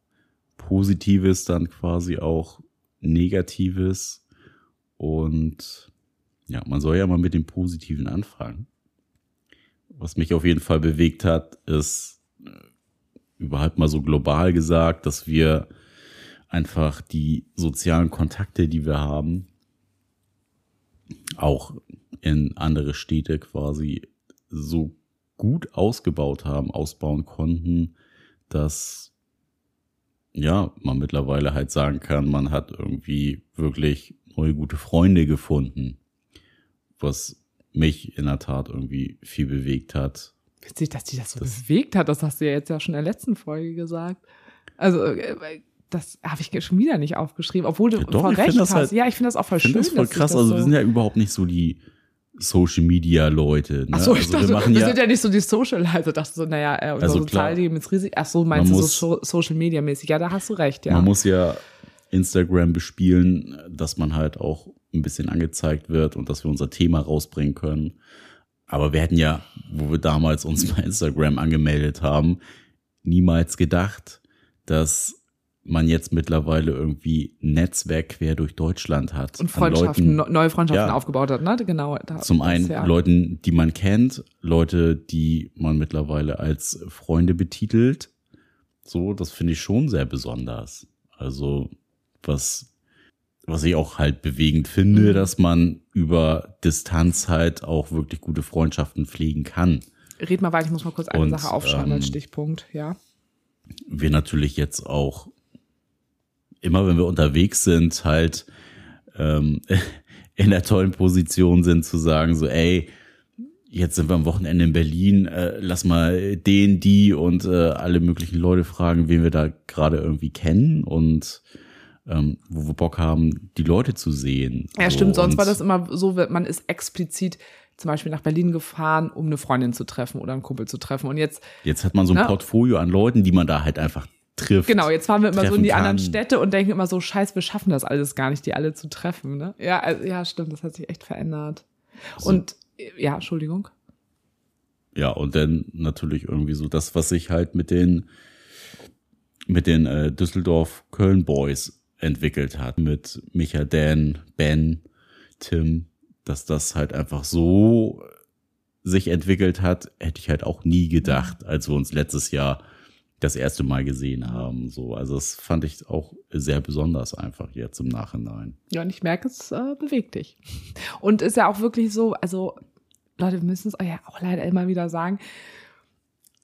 Positives, dann quasi auch Negatives. Und ja, man soll ja mal mit dem Positiven anfangen. Was mich auf jeden Fall bewegt hat, ist äh, überhaupt mal so global gesagt, dass wir einfach die sozialen Kontakte, die wir haben, auch in andere Städte quasi so gut ausgebaut haben, ausbauen konnten, dass ja, man mittlerweile halt sagen kann, man hat irgendwie wirklich neue gute Freunde gefunden, was mich in der Tat irgendwie viel bewegt hat. Witzig, dass dich das so das bewegt hat, das hast du ja jetzt ja schon in der letzten Folge gesagt. Also das habe ich schon wieder nicht aufgeschrieben, obwohl du Ja, doch, voll recht hast. halt- ja, ich finde das auch voll schön. das voll krass. das Also so wir sind ja überhaupt nicht so die Social Media Leute. Ne? Ach so, ich also dachte, wir machen wir ja, sind ja nicht so die Social, also dachte so, naja, äh, unser Also. Sozialleben ist riesig. Ach so, meinst du muss- so so Social Media mäßig? Ja, da hast du recht, ja. man muss ja Instagram bespielen, dass man halt auch ein bisschen angezeigt wird und dass wir unser Thema rausbringen können. Aber wir hätten ja, wo wir damals uns <laughs> bei Instagram angemeldet haben, niemals gedacht, dass man jetzt mittlerweile irgendwie Netzwerk quer durch Deutschland hat. und Freundschaften, Leuten, ne- neue Freundschaften Ja. aufgebaut hat, ne? Genau. Da, Zum das, einen ja. Leuten, die man kennt, Leute, die man mittlerweile als Freunde betitelt. So, das finde ich schon sehr besonders. Also, was, was ich auch halt bewegend finde, Mhm. dass man über Distanz halt auch wirklich gute Freundschaften pflegen kann. Red mal weiter, ich muss mal kurz eine Und, Sache aufschreiben als ähm, Stichpunkt, ja. wir natürlich jetzt auch immer, wenn wir unterwegs sind, halt ähm, <laughs> in der tollen Position sind zu sagen, so, ey, jetzt sind wir am Wochenende in Berlin, äh, lass mal den, die und äh, alle möglichen Leute fragen, wen wir da gerade irgendwie kennen und ähm, wo wir Bock haben, die Leute zu sehen. Ja, So, stimmt, sonst und war das immer so, man ist explizit zum Beispiel nach Berlin gefahren, um eine Freundin zu treffen oder einen Kumpel zu treffen. Und jetzt, Jetzt hat man so ein Ne? Portfolio an Leuten, die man da halt einfach trifft. genau, jetzt fahren wir immer so in die anderen kann. Städte und denken immer so, scheiß, wir schaffen das alles gar nicht, die alle zu treffen. Ne? Ja, also, ja, stimmt, das hat sich echt verändert. So. Und ja, Entschuldigung. Ja, und dann natürlich irgendwie so das, was sich halt mit den mit den äh, Düsseldorf Köln Boys entwickelt hat mit Micha, Dan, Ben, Tim, dass das halt einfach so sich entwickelt hat, hätte ich halt auch nie gedacht, als wir uns letztes Jahr das erste Mal gesehen haben. So, also das fand ich auch sehr besonders einfach jetzt im Nachhinein. Ja, und ich merke, es äh, bewegt dich. Und ist ja auch wirklich so, also Leute, wir müssen es euch ja auch leider immer wieder sagen,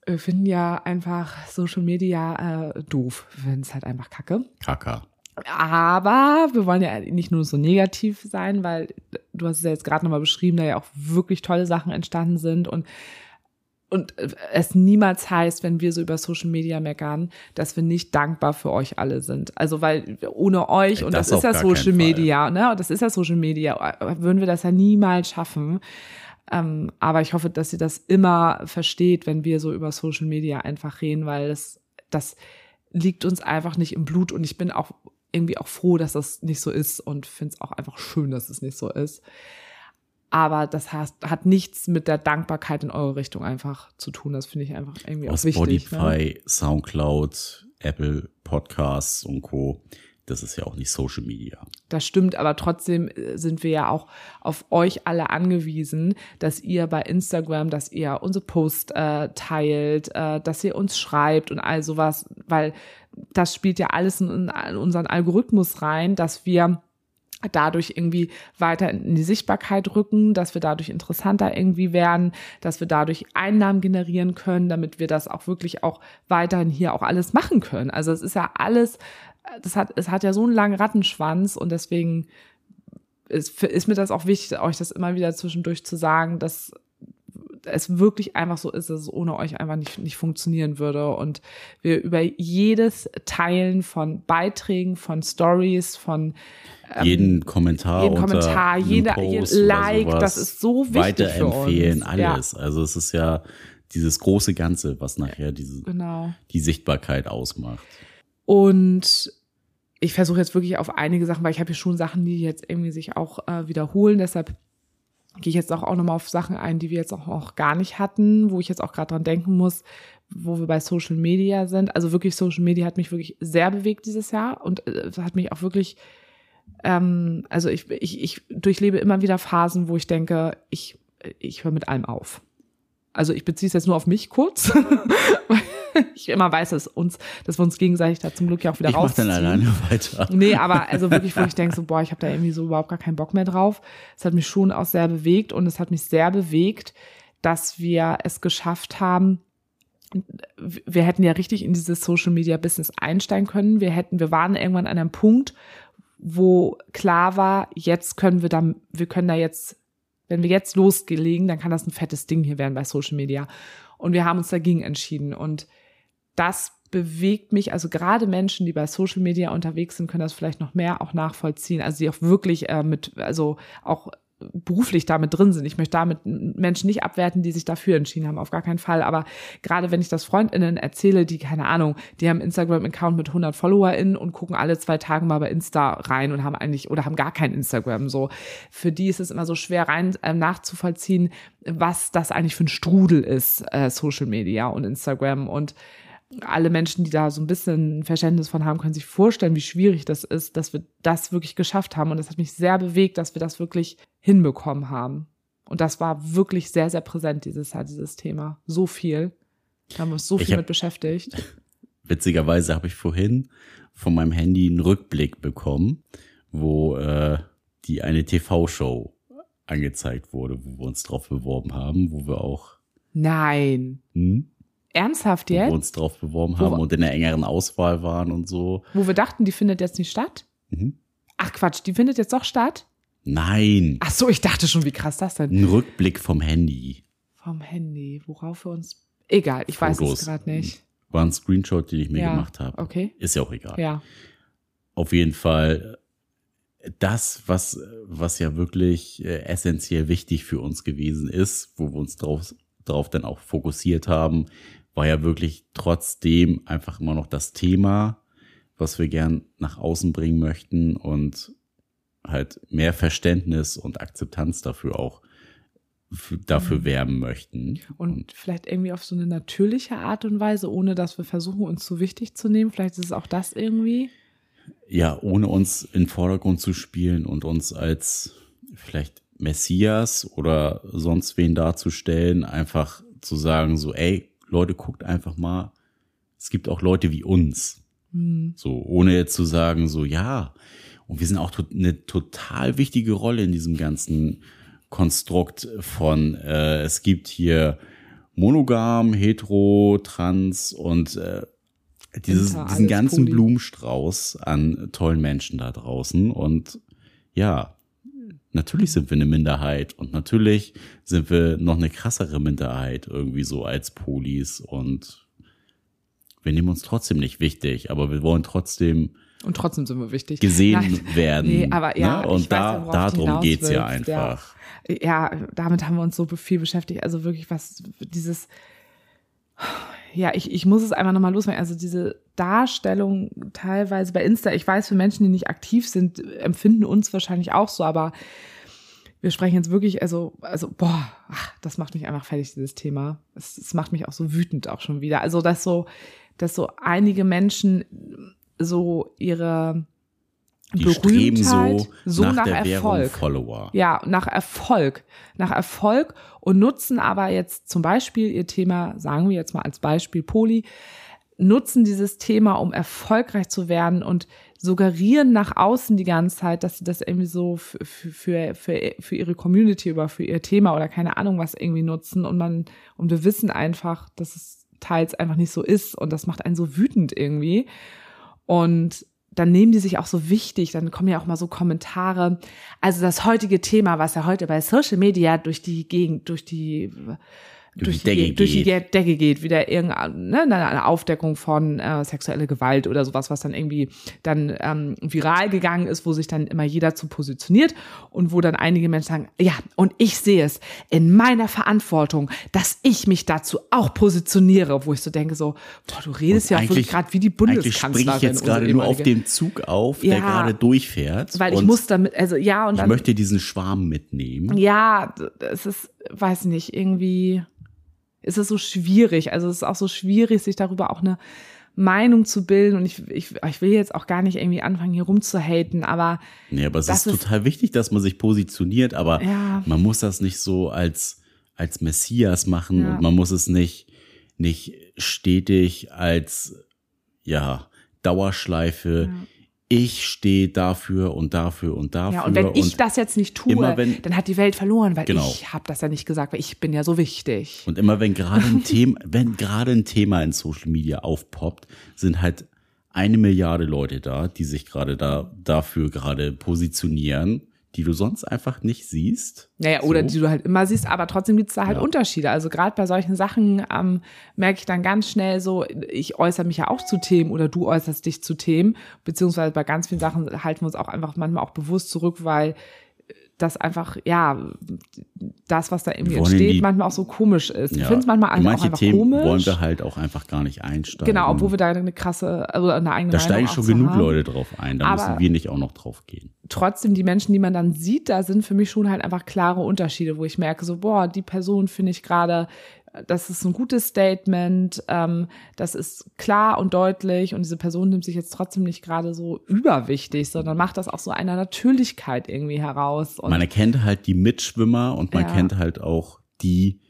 wir finden ja einfach Social Media äh, doof. Wir finden es halt einfach kacke. Kaka. Aber wir wollen ja nicht nur so negativ sein, weil du hast es ja jetzt gerade nochmal beschrieben, da ja auch wirklich tolle Sachen entstanden sind und und es niemals heißt, wenn wir so über Social Media meckern, dass wir nicht dankbar für euch alle sind. Also weil ohne euch, und Das das, ist ja Social. Media, ne? Und das ist ja Social Media, würden wir das ja niemals schaffen. Ähm, aber ich hoffe, dass ihr das immer versteht, wenn wir so über Social Media einfach reden, weil das, das liegt uns einfach nicht im Blut und ich bin auch irgendwie auch froh, dass das nicht so ist und finde es auch einfach schön, dass es nicht so ist. Aber das hat, hat nichts mit der Dankbarkeit in eure Richtung einfach zu tun. Das finde ich einfach irgendwie auch Aus wichtig. Ne? Spotify, Soundcloud, Apple Podcasts und Co. Das ist ja auch nicht Social Media. Das stimmt, aber trotzdem äh, sind wir ja auch auf euch alle angewiesen, dass ihr bei Instagram, dass ihr unsere Post äh, teilt, äh, dass ihr uns schreibt und all sowas, weil das spielt ja alles in, in unseren Algorithmus rein, dass wir dadurch irgendwie weiter in die Sichtbarkeit rücken, dass wir dadurch interessanter irgendwie werden, dass wir dadurch Einnahmen generieren können, damit wir das auch wirklich auch weiterhin hier auch alles machen können. Also es ist ja alles, das hat, es hat ja so einen langen Rattenschwanz und deswegen ist, ist mir das auch wichtig, euch das immer wieder zwischendurch zu sagen, dass es wirklich einfach so ist, dass es ohne euch einfach nicht, nicht funktionieren würde. Und wir über jedes Teilen von Beiträgen, von Stories, von jeden Kommentar, Ähm, jeden Kommentar, jeder, jeden Like, das ist so wichtig für uns. Weiterempfehlen, Ja. alles. Also es ist ja dieses große Ganze, was nachher diese, Genau. die Sichtbarkeit ausmacht. Und ich versuche jetzt wirklich auf einige Sachen, weil ich habe hier schon Sachen, die jetzt irgendwie sich auch äh, wiederholen. Deshalb gehe ich jetzt auch, auch nochmal auf Sachen ein, die wir jetzt auch, auch gar nicht hatten, wo ich jetzt auch gerade dran denken muss, wo wir bei Social Media sind. Also wirklich, Social Media hat mich wirklich sehr bewegt dieses Jahr und äh, hat mich auch wirklich, ähm, also ich, ich, ich durchlebe immer wieder Phasen, wo ich denke, ich, ich höre mit allem auf. Also ich beziehe es jetzt nur auf mich kurz, <laughs> weil ich immer weiß, dass uns, dass wir uns gegenseitig da zum Glück ja auch wieder Ich rausziehen. dann alleine weiter. Nee, aber <laughs> also wirklich, wo ich denke, so, boah, ich habe da irgendwie so überhaupt gar keinen Bock mehr drauf. Es hat mich schon auch sehr bewegt und es hat mich sehr bewegt, dass wir es geschafft haben. Wir hätten ja richtig in dieses Social Media Business einsteigen können. Wir hätten, wir waren irgendwann an einem Punkt, wo klar war, jetzt können wir da, wir können da jetzt, wenn wir jetzt losgelegen, dann kann das ein fettes Ding hier werden bei Social Media. Und wir haben uns dagegen entschieden. Und das bewegt mich, also gerade Menschen, die bei Social Media unterwegs sind, können das vielleicht noch mehr auch nachvollziehen, also die auch wirklich äh, mit, also auch beruflich damit drin sind. Ich möchte damit Menschen nicht abwerten, die sich dafür entschieden haben, auf gar keinen Fall. Aber gerade wenn ich das FreundInnen erzähle, die, keine Ahnung, die haben Instagram-Account mit 100 FollowerInnen und gucken alle zwei Tage mal bei Insta rein und haben eigentlich, oder haben gar kein Instagram, so. Für die ist es immer so schwer rein äh, nachzuvollziehen, was das eigentlich für ein Strudel ist, äh, Social Media und Instagram und alle Menschen, die da so ein bisschen Verständnis von haben, können sich vorstellen, wie schwierig das ist, dass wir das wirklich geschafft haben. Und das hat mich sehr bewegt, dass wir das wirklich hinbekommen haben. Und das war wirklich sehr, sehr präsent dieses Jahr, dieses Thema. So viel. Da haben wir uns so viel hab, mit beschäftigt. <laughs> Witzigerweise habe ich vorhin von meinem Handy einen Rückblick bekommen, wo äh, die eine TV-Show angezeigt wurde, wo wir uns drauf beworben haben, wo wir auch. Nein. Hm? Ernsthaft jetzt? Wo wir uns drauf beworben haben und in der engeren Auswahl waren und so. Wo wir dachten, die findet jetzt nicht statt? Mhm. Ach Quatsch, die findet jetzt doch statt? Nein. Ach so, ich dachte schon, wie krass das denn? Ein Rückblick vom Handy. Vom Handy, worauf wir uns. Egal, ich Fotos. weiß es gerade nicht. War ein Screenshot, den ich mir ja, gemacht habe. Okay. Ist ja auch egal. Ja. Auf jeden Fall das, was, was ja wirklich äh, essentiell wichtig für uns gewesen ist, wo wir uns drauf, drauf dann auch fokussiert haben, war ja wirklich trotzdem einfach immer noch das Thema, was wir gern nach außen bringen möchten und halt mehr Verständnis und Akzeptanz dafür auch dafür mhm. werben möchten. Und, und, vielleicht irgendwie auf so eine natürliche Art und Weise, ohne dass wir versuchen, uns zu wichtig zu nehmen. Vielleicht ist es auch das irgendwie. Ja, ohne uns in Vordergrund zu spielen und uns als vielleicht Messias oder sonst wen darzustellen, einfach zu sagen, so, ey, Leute, guckt einfach mal, es gibt auch Leute wie uns. Mhm. So, ohne jetzt zu sagen, so, ja, und wir sind auch eine total wichtige Rolle in diesem ganzen Konstrukt von, äh, es gibt hier monogam, hetero, trans und äh, dieses, diesen ganzen. Blumenstrauß an tollen Menschen da draußen. Und ja, natürlich sind wir eine Minderheit und natürlich sind wir noch eine krassere Minderheit irgendwie so als Polis und wir nehmen uns trotzdem nicht wichtig, aber wir wollen trotzdem und trotzdem sind wir wichtig. Gesehen Nein. werden. Nee, aber ja, ne? und da, darum geht's ja einfach. Ja. ja, damit haben wir uns so viel beschäftigt. Also wirklich was, dieses, ja, ich, ich muss es einfach nochmal loswerden. Also diese Darstellung teilweise bei Insta, ich weiß, für Menschen, die nicht aktiv sind, empfinden uns wahrscheinlich auch so, aber wir sprechen jetzt wirklich, also, also, boah, ach, das macht mich einfach fertig, dieses Thema. Es, es macht mich auch so wütend auch schon wieder. Also, dass so, dass so einige Menschen so ihre die Berühmtheit so, so nach, nach Erfolg. Follower. Ja, nach Erfolg. Nach Erfolg und nutzen aber jetzt zum Beispiel ihr Thema, sagen wir jetzt mal als Beispiel Poli, nutzen dieses Thema, um erfolgreich zu werden und suggerieren nach außen die ganze Zeit, dass sie das irgendwie so für, für, für, für ihre Community oder für ihr Thema oder keine Ahnung was irgendwie nutzen und man, und wir wissen einfach, dass es teils einfach nicht so ist und das macht einen so wütend irgendwie. Und dann nehmen die sich auch so wichtig, dann kommen ja auch mal so Kommentare. Also das heutige Thema, was ja heute bei Social Media durch die Gegend, durch die durch, die, durch die Decke geht, wieder irgendeine ne, eine Aufdeckung von äh, sexuelle Gewalt oder sowas, was dann irgendwie dann ähm, viral gegangen ist, wo sich dann immer jeder zu positioniert und wo dann einige Menschen sagen, ja, und ich sehe es in meiner Verantwortung, dass ich mich dazu auch positioniere, wo ich so denke, so, boah, du redest und ja wirklich gerade wie die Bundeskanzlerin. Eigentlich springe ich jetzt gerade nur auf dem Zug auf, ja, der gerade durchfährt. Weil ich muss damit, also ja, und ich dann, möchte diesen Schwarm mitnehmen. Ja, es ist, weiß nicht, irgendwie ist es so schwierig. Also es ist auch so schwierig, sich darüber auch eine Meinung zu bilden. Und ich, ich, ich will jetzt auch gar nicht irgendwie anfangen, hier rumzuhaten, aber. Nee, aber es ist, ist total wichtig, dass man sich positioniert, aber ja. man muss das nicht so als, als Messias machen ja. und man muss es nicht, nicht stetig als, ja, Dauerschleife ja ich stehe dafür und dafür und dafür. Ja, und wenn ich und das jetzt nicht tue, wenn, dann hat die Welt verloren, weil genau. ich habe das ja nicht gesagt, weil ich bin ja so wichtig. Und immer wenn gerade ein Thema, <laughs> wenn gerade ein Thema in Social Media aufpoppt, sind halt eine Milliarde Leute da, die sich gerade da dafür gerade positionieren, die du sonst einfach nicht siehst. Naja, oder so. die du halt immer siehst, aber trotzdem gibt's da halt ja. Unterschiede. Also gerade bei solchen Sachen ähm, merke ich dann ganz schnell so, ich äußere mich ja auch zu Themen oder du äußerst dich zu Themen, beziehungsweise bei ganz vielen Sachen halten wir uns auch einfach manchmal auch bewusst zurück, weil das einfach, ja, das, was da irgendwie entsteht, die, manchmal auch so komisch ist. Ja, ich finde es manchmal einfach, manche auch einfach Themen komisch. wollen wir halt auch einfach gar nicht einsteigen. Genau, obwohl wir da eine krasse, also eine eigene Da steigen schon genug haben. Leute drauf ein, da Aber müssen wir nicht auch noch drauf gehen. Trotzdem, die Menschen, die man dann sieht, da sind für mich schon halt einfach klare Unterschiede, wo ich merke, so, boah, die Person finde ich gerade das ist ein gutes Statement, ähm, das ist klar und deutlich und diese Person nimmt sich jetzt trotzdem nicht gerade so überwichtig, sondern macht das auch so einer Natürlichkeit irgendwie heraus. Und man erkennt halt die Mitschwimmer und man ja. kennt halt auch die,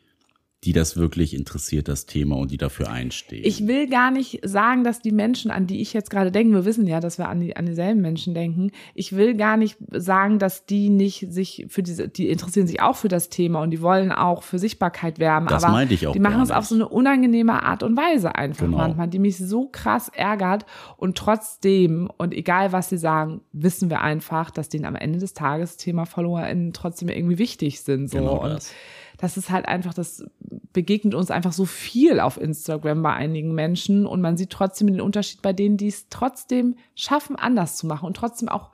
die das wirklich interessiert, das Thema und die dafür einstehen. Ich will gar nicht sagen, dass die Menschen, an die ich jetzt gerade denke, wir wissen ja, dass wir an, die, an dieselben Menschen denken. Ich will gar nicht sagen, dass die nicht sich für diese, die interessieren sich auch für das Thema und die wollen auch für Sichtbarkeit werben. Das aber meinte ich auch. Die machen es auf so eine unangenehme Art und Weise einfach genau. manchmal, die mich so krass ärgert und trotzdem und egal was sie sagen, wissen wir einfach, dass denen am Ende des Tages Thema FollowerInnen trotzdem irgendwie wichtig sind. So. Genau das. Und das ist halt einfach, das begegnet uns einfach so viel auf Instagram bei einigen Menschen und man sieht trotzdem den Unterschied bei denen, die es trotzdem schaffen, anders zu machen und trotzdem auch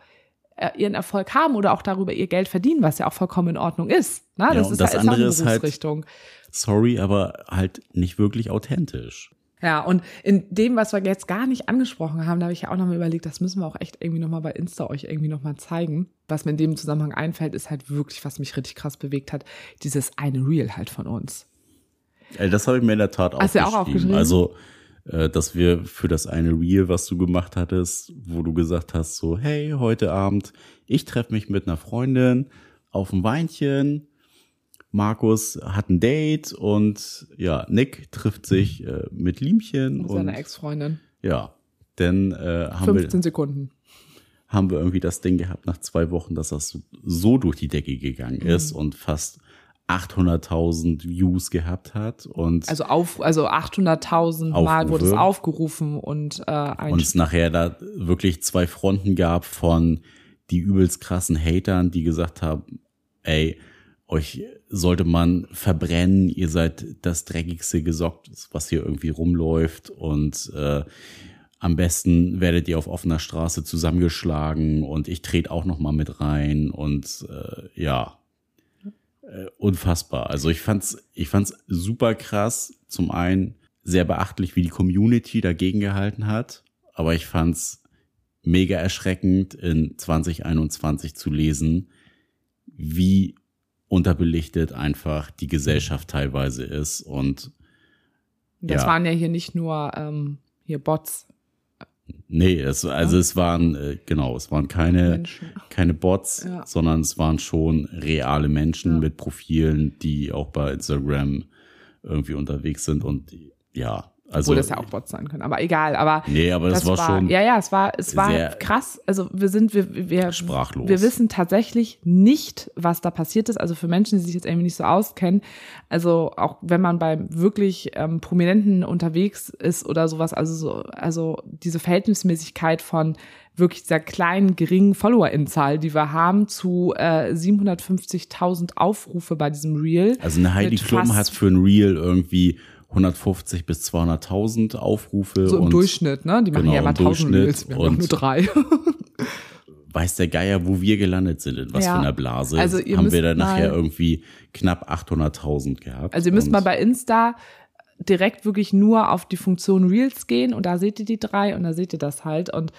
äh, ihren Erfolg haben oder auch darüber ihr Geld verdienen, was ja auch vollkommen in Ordnung ist. Ne? Das ja, ist das halt, andere ist halt, sorry, aber halt nicht wirklich authentisch. Ja, und in dem, was wir jetzt gar nicht angesprochen haben, da habe ich ja auch nochmal überlegt, das müssen wir auch echt irgendwie nochmal bei Insta euch irgendwie nochmal zeigen. Was mir in dem Zusammenhang einfällt, ist halt wirklich, was mich richtig krass bewegt hat, dieses eine Reel halt von uns. Das habe ich mir in der Tat auch, Hast auch aufgeschrieben. Also, äh, dass wir für das eine Reel, was du gemacht hattest, wo du gesagt hast, so, hey, heute Abend, ich treffe mich mit einer Freundin auf ein Weinchen, Markus hat ein Date und ja, Nick trifft sich äh, mit Liemchen. Und seiner Ex-Freundin. Ja, denn äh, haben 15 wir, Sekunden. Haben wir irgendwie das Ding gehabt nach zwei Wochen, dass das so, so durch die Decke gegangen mhm. ist und fast 800.000 Views gehabt hat und also auf also 800.000 Mal wurde es aufgerufen und äh, und es nachher da wirklich zwei Fronten gab von die übelst krassen Hatern, die gesagt haben, ey, euch sollte man verbrennen, ihr seid das dreckigste gesockt, was hier irgendwie rumläuft. Und äh, am besten werdet ihr auf offener Straße zusammengeschlagen. Und ich trete auch noch mal mit rein. Und äh, ja. Äh, unfassbar. Also ich fand's ich fand's super krass. Zum einen sehr beachtlich, wie die Community dagegen gehalten hat, aber ich fand's mega erschreckend in 2021 zu lesen, wie unterbelichtet einfach die Gesellschaft teilweise ist und das ja. waren ja hier nicht nur ähm, hier Bots. Nee, es, also ja. es waren, äh, genau, es waren keine, keine Bots, ja. sondern es waren schon reale Menschen mit Profilen, die auch bei Instagram irgendwie unterwegs sind und ja, also, Obwohl das ja auch Bots sein können, aber egal. Aber nee, aber das, das war, war, schon. Ja, ja, es war, es war krass. Also wir sind, wir, wir, sprachlos. Wir wissen tatsächlich nicht, was da passiert ist. Also für Menschen, die sich jetzt irgendwie nicht so auskennen. Also auch wenn man bei wirklich ähm, Prominenten unterwegs ist oder sowas, also so, also diese Verhältnismäßigkeit von wirklich dieser kleinen, geringen Follower-Inzahl, die wir haben, zu äh, 750.000 Aufrufe bei diesem Reel. Also eine Heidi Klum hat für ein Reel irgendwie 150 bis 200.000 Aufrufe. So im und, Durchschnitt, ne? Die machen genau, ja immer 1000 Reels, wir haben nur drei. <laughs> weiß der Geier, wo wir gelandet sind, in was ja. für einer Blase. Also ihr haben wir dann nachher irgendwie knapp 800.000 gehabt. Also ihr müsst mal bei Insta direkt wirklich nur auf die Funktion Reels gehen und da seht ihr die drei und da seht ihr das halt und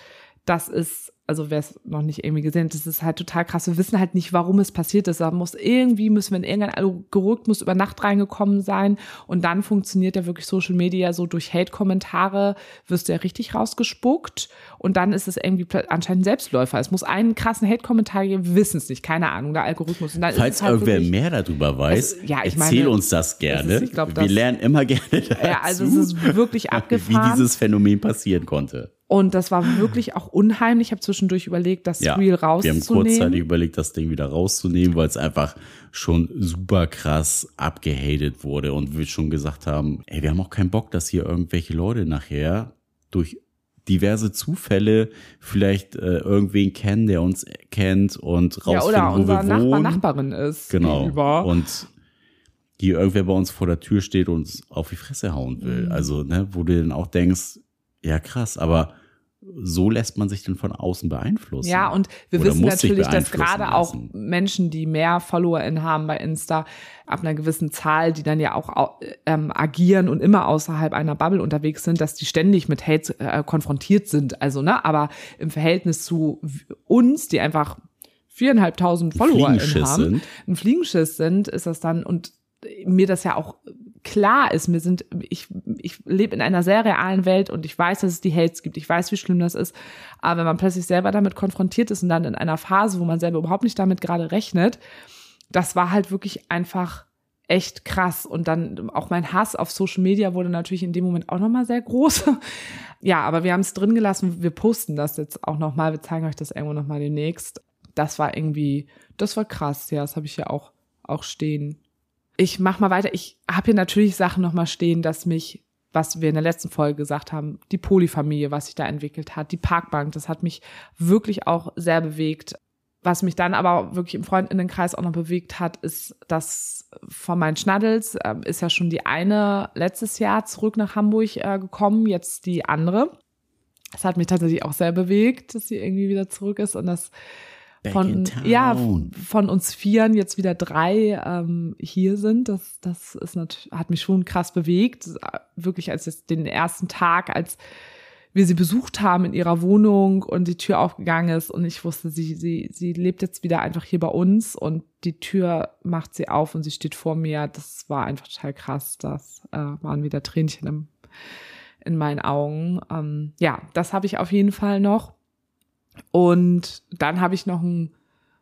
das ist also wer es noch nicht irgendwie gesehen hat, das ist halt total krass. Wir wissen halt nicht, warum es passiert ist. Da muss irgendwie, müssen wir in irgendein Algorithmus über Nacht reingekommen sein und dann funktioniert ja wirklich Social Media so durch Hate-Kommentare, wirst du ja richtig rausgespuckt und dann ist es irgendwie anscheinend ein Selbstläufer. Es muss einen krassen Hate-Kommentar geben, wir wissen es nicht, keine Ahnung, der Algorithmus. Falls halt irgendwer mehr darüber weiß, es, ja, ich erzähl meine, uns das gerne. Ist, glaub, wir lernen immer <laughs> gerne dazu, ja, also es ist wirklich <laughs> abgefahren. wie dieses Phänomen passieren konnte. Und das war wirklich auch unheimlich. Ich habe zwischendurch überlegt, das ja, Reel rauszunehmen. Wir haben kurzzeitig überlegt, das Ding wieder rauszunehmen, weil es einfach schon super krass abgehatet wurde und wir schon gesagt haben, ey, wir haben auch keinen Bock, dass hier irgendwelche Leute nachher durch diverse Zufälle vielleicht äh, irgendwen kennen, der uns kennt und Ja, rausfinden, oder wo unser wir Nachbar, wohnen. Nachbarin ist. Genau. Gegenüber. Und hier irgendwer bei uns vor der Tür steht und uns auf die Fresse hauen will. Mhm. Also, ne, wo du dann auch denkst, ja krass, aber so lässt man sich dann von außen beeinflussen. Ja, und wir Oder wissen natürlich, dass gerade auch. Menschen, die mehr FollowerInnen haben bei Insta, ab einer gewissen Zahl, die dann ja auch au- ähm, agieren und immer außerhalb einer Bubble unterwegs sind, dass die ständig mit Hate äh, konfrontiert sind. Also, ne, aber im Verhältnis zu uns, die einfach viereinhalbtausend FollowerInnen haben, sind. ein Fliegenschiss sind, ist das dann und mir das ja auch klar ist, mir sind, ich, ich lebe in einer sehr realen Welt und ich weiß, dass es die Hates gibt, ich weiß, wie schlimm das ist, aber wenn man plötzlich selber damit konfrontiert ist und dann in einer Phase, wo man selber überhaupt nicht damit gerade rechnet, das war halt wirklich einfach echt krass. Und dann auch mein Hass auf Social Media wurde natürlich in dem Moment auch nochmal sehr groß. <laughs> ja, aber wir haben es drin gelassen, wir posten das jetzt auch nochmal, wir zeigen euch das irgendwo nochmal demnächst. Das war irgendwie, das war krass, ja, das habe ich ja auch, auch stehen ich mach mal weiter. Ich habe hier natürlich Sachen nochmal stehen, dass mich, was wir in der letzten Folge gesagt haben, die Polyfamilie, was sich da entwickelt hat, die Parkbank, das hat mich wirklich auch sehr bewegt. Was mich dann aber wirklich im Freundinnenkreis auch noch bewegt hat, ist, dass von meinen Schnaddels äh, ist ja schon die eine letztes Jahr zurück nach Hamburg äh, gekommen, jetzt die andere. Das hat mich tatsächlich auch sehr bewegt, dass sie irgendwie wieder zurück ist und das Back von ja von uns vieren jetzt wieder drei ähm, hier sind. Das das ist hat mich schon krass bewegt. Wirklich als es den ersten Tag, als wir sie besucht haben in ihrer Wohnung und die Tür aufgegangen ist und ich wusste, sie sie sie lebt jetzt wieder einfach hier bei uns und die Tür macht sie auf und sie steht vor mir. Das war einfach total krass. Das äh, waren wieder Tränchen im, in meinen Augen. Ähm, ja, das habe ich auf jeden Fall noch. Und dann habe ich noch ein,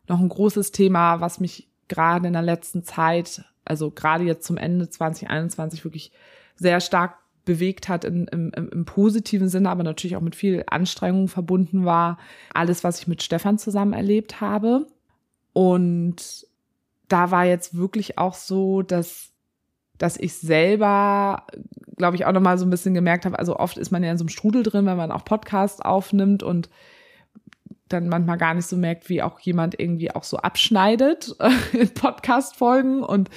noch ein großes Thema, was mich gerade in der letzten Zeit, also gerade jetzt zum Ende 2021 wirklich sehr stark bewegt hat in, im, im, positiven Sinne, aber natürlich auch mit viel Anstrengung verbunden war. Alles, was ich mit Stefan zusammen erlebt habe. Und da war jetzt wirklich auch so, dass, dass ich selber, glaube ich, auch nochmal so ein bisschen gemerkt habe, also oft ist man ja in so einem Strudel drin, wenn man auch Podcasts aufnimmt und dann manchmal gar nicht so merkt, wie auch jemand irgendwie auch so abschneidet in Podcast-Folgen und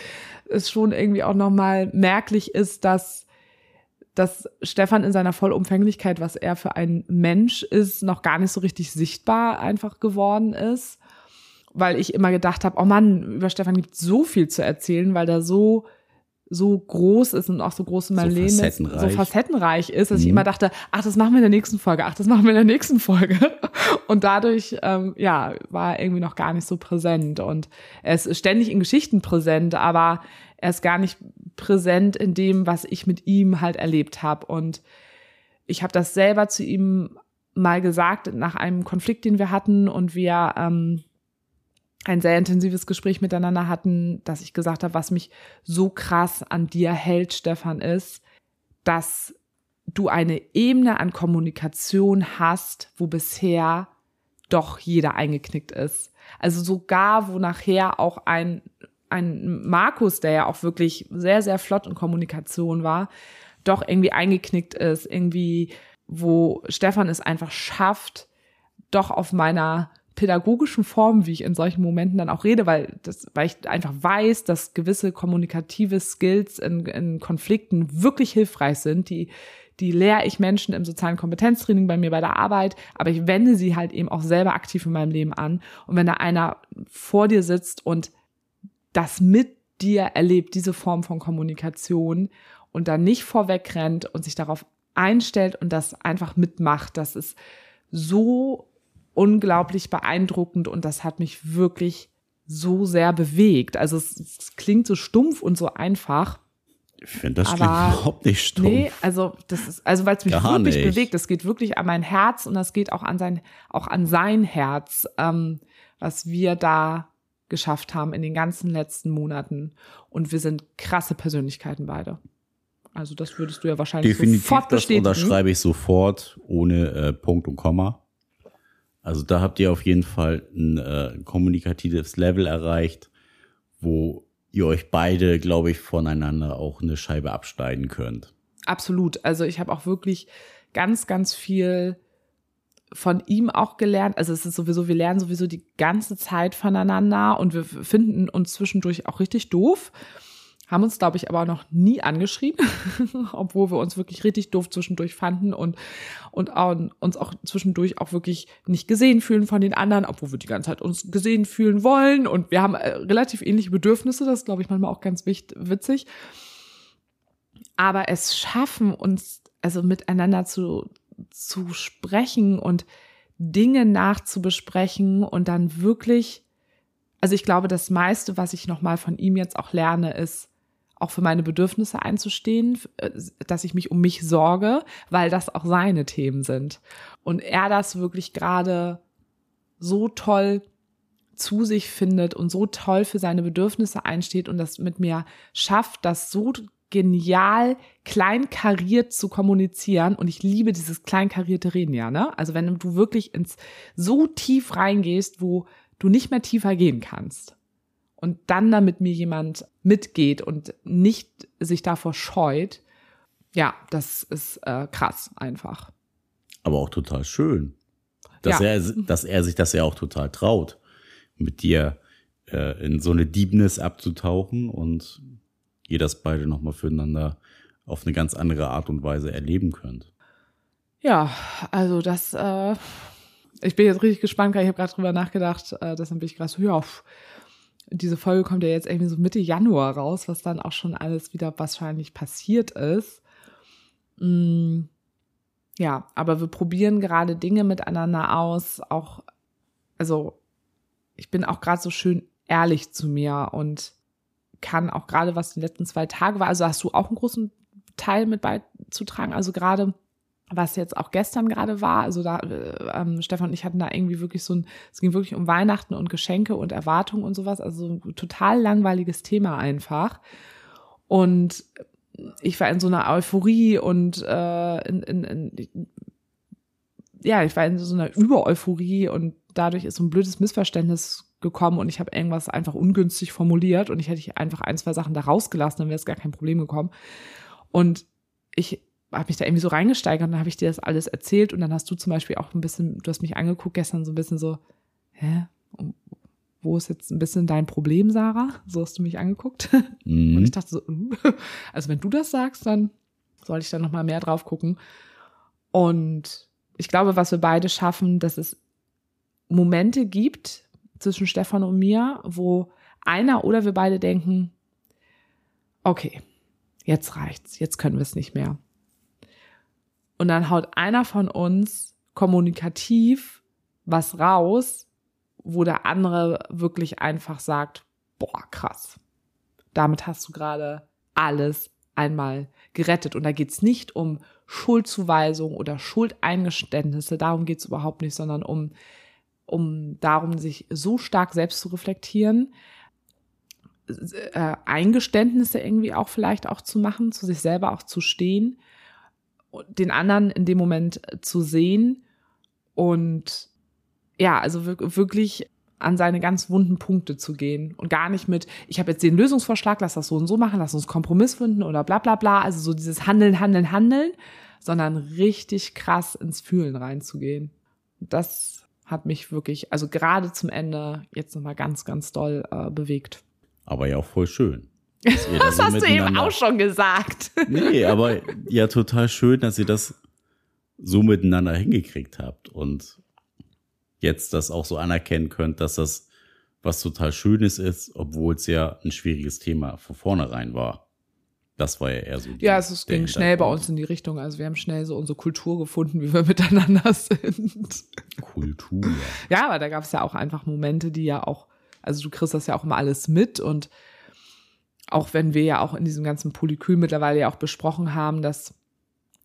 es schon irgendwie auch nochmal merklich ist, dass, dass Stefan in seiner Vollumfänglichkeit, was er für ein Mensch ist, noch gar nicht so richtig sichtbar einfach geworden ist. Weil ich immer gedacht habe, oh Mann, über Stefan gibt so viel zu erzählen, weil der so so groß ist und auch so groß in meinem So Leben ist, so facettenreich. ist, dass ich Mhm. immer dachte, ach, das machen wir in der nächsten Folge, ach, das machen wir in der nächsten Folge. <laughs> Und dadurch, ähm, ja, war er irgendwie noch gar nicht so präsent. Und er ist ständig in Geschichten präsent, aber er ist gar nicht präsent in dem, was ich mit ihm halt erlebt habe. Und ich habe das selber zu ihm mal gesagt nach einem Konflikt, den wir hatten und wir ähm, ein sehr intensives Gespräch miteinander hatten, dass ich gesagt habe, was mich so krass an dir hält, Stefan, ist, dass du eine Ebene an Kommunikation hast, wo bisher doch jeder eingeknickt ist. Also sogar, wo nachher auch ein, ein Markus, der ja auch wirklich sehr, sehr flott in Kommunikation war, doch irgendwie eingeknickt ist, irgendwie, wo Stefan es einfach schafft, doch auf meiner pädagogischen Form, wie ich in solchen Momenten dann auch rede, weil das, weil ich einfach weiß, dass gewisse kommunikative Skills in, in Konflikten wirklich hilfreich sind, die die lehre ich Menschen im sozialen Kompetenztraining bei mir bei der Arbeit, aber ich wende sie halt eben auch selber aktiv in meinem Leben an. Und wenn da einer vor dir sitzt und das mit dir erlebt, diese Form von Kommunikation und dann nicht vorwegrennt und sich darauf einstellt und das einfach mitmacht, das ist so unglaublich beeindruckend und das hat mich wirklich so sehr bewegt. Also es, es klingt so stumpf und so einfach. Ich finde, das Aber- klingt überhaupt nicht stumpf. Nee, also das ist, also weil es mich Gar wirklich nicht. bewegt, das geht wirklich an mein Herz und das geht auch an sein, auch an sein Herz, ähm, was wir da geschafft haben in den ganzen letzten Monaten. Und wir sind krasse Persönlichkeiten beide. Also das würdest du ja wahrscheinlich Definitiv, sofort das bestätigen. unterschreibe ich sofort, ohne äh, Punkt und Komma. Also da habt ihr auf jeden Fall ein äh, kommunikatives Level erreicht, wo ihr euch beide, glaube ich, voneinander auch eine Scheibe abschneiden könnt. Absolut. Also ich habe auch wirklich ganz, ganz viel von ihm auch gelernt. Also es ist sowieso, wir lernen sowieso die ganze Zeit voneinander und wir finden uns zwischendurch auch richtig doof. Haben uns, glaube ich, aber noch nie angeschrieben, <laughs> obwohl wir uns wirklich richtig doof zwischendurch fanden und, und auch, uns auch zwischendurch auch wirklich nicht gesehen fühlen von den anderen, obwohl wir die ganze Zeit uns gesehen fühlen wollen. Und wir haben äh, relativ ähnliche Bedürfnisse, das ist, glaube ich, manchmal auch ganz witzig. Aber es schaffen, uns also miteinander zu, zu sprechen und Dinge nachzubesprechen und dann wirklich, also ich glaube, das meiste, was ich nochmal von ihm jetzt auch lerne, ist, auch für meine Bedürfnisse einzustehen, äh, dass ich mich um mich sorge, weil das auch seine Themen sind. Und er das wirklich gerade so toll zu sich findet und so toll für seine Bedürfnisse einsteht und das mit mir schafft, das so genial kleinkariert zu kommunizieren und ich liebe dieses kleinkarierte Reden ja, ne? Also wenn du wirklich ins so tief reingehst, wo du nicht mehr tiefer gehen kannst und dann damit mir jemand mitgeht und nicht sich davor scheut, ja, das ist äh, krass einfach. Aber auch total schön, dass ja. er, dass er sich das ja auch total traut, mit dir äh, in so eine Diebnis abzutauchen und ihr das beide nochmal füreinander auf eine ganz andere Art und Weise erleben könnt. Ja, also das, äh, ich bin jetzt richtig gespannt, ich habe gerade drüber nachgedacht, äh, deshalb bin ich gerade so, ja, pff, diese Folge kommt ja jetzt irgendwie so Mitte Januar raus, was dann auch schon alles wieder wahrscheinlich passiert ist. Mm, ja, aber wir probieren gerade Dinge miteinander aus, auch, also ich bin auch gerade so schön ehrlich zu mir und kann auch gerade, was die letzten zwei Tage war, also hast du auch einen großen Teil mit beizutragen, also gerade was jetzt auch gestern gerade war, also da äh, ähm, Stefan und ich hatten da irgendwie wirklich so ein, es ging wirklich um Weihnachten und Geschenke und Erwartungen und sowas, also ein total langweiliges Thema einfach. Und ich war in so einer Euphorie und äh, in, in, in, ja, ich war in so einer Übereuphorie und dadurch ist so ein blödes Missverständnis gekommen und ich habe irgendwas einfach ungünstig formuliert und ich hätte einfach ein, zwei Sachen da rausgelassen, dann wäre es gar kein Problem gekommen. Und ich habe mich da irgendwie so reingesteigert und dann habe ich dir das alles erzählt und dann hast du zum Beispiel auch ein bisschen, du hast mich angeguckt gestern so ein bisschen so, hä? Wo ist jetzt ein bisschen dein Problem, Sarah? So hast du mich angeguckt. <laughs> Mhm. Und ich dachte so, uh. also wenn du das sagst, dann soll ich da nochmal mehr drauf gucken. Und ich glaube, was wir beide schaffen, dass es Momente gibt, zwischen Stefan und mir, wo einer oder wir beide denken, okay, jetzt reicht's, jetzt können wir es nicht mehr. Und dann haut einer von uns kommunikativ was raus, wo der andere wirklich einfach sagt, boah, krass. Damit hast du gerade alles einmal gerettet. Und da geht's nicht um Schuldzuweisung oder Schuldeingeständnisse, darum geht's überhaupt nicht, sondern um um darum, sich so stark selbst zu reflektieren, äh, Eingeständnisse irgendwie auch vielleicht auch zu machen, zu sich selber auch zu stehen, den anderen in dem Moment zu sehen und ja, also wirklich an seine ganz wunden Punkte zu gehen und gar nicht mit, ich habe jetzt den Lösungsvorschlag, lass das so und so machen, lass uns Kompromiss finden oder bla bla bla, also so dieses Handeln, Handeln, Handeln, sondern richtig krass ins Fühlen reinzugehen. Das hat mich wirklich, also gerade zum Ende jetzt nochmal ganz, ganz doll äh, bewegt. Aber ja auch voll schön. <laughs> das so hast du eben auch schon gesagt. nee, <laughs> aber ja, total schön, dass ihr das so miteinander hingekriegt habt und jetzt das auch so anerkennen könnt, dass das was total Schönes ist, obwohl es ja ein schwieriges Thema von vornherein war. Das war ja eher so. Die, ja, es ging schnell bei uns in die Richtung. Also wir haben schnell so unsere Kultur gefunden, wie wir <laughs> miteinander sind. Kultur. Ja, aber da gab es ja auch einfach Momente, die ja auch, also du kriegst das ja auch immer alles mit und auch wenn wir ja auch in diesem ganzen Polykül mittlerweile ja auch besprochen haben, dass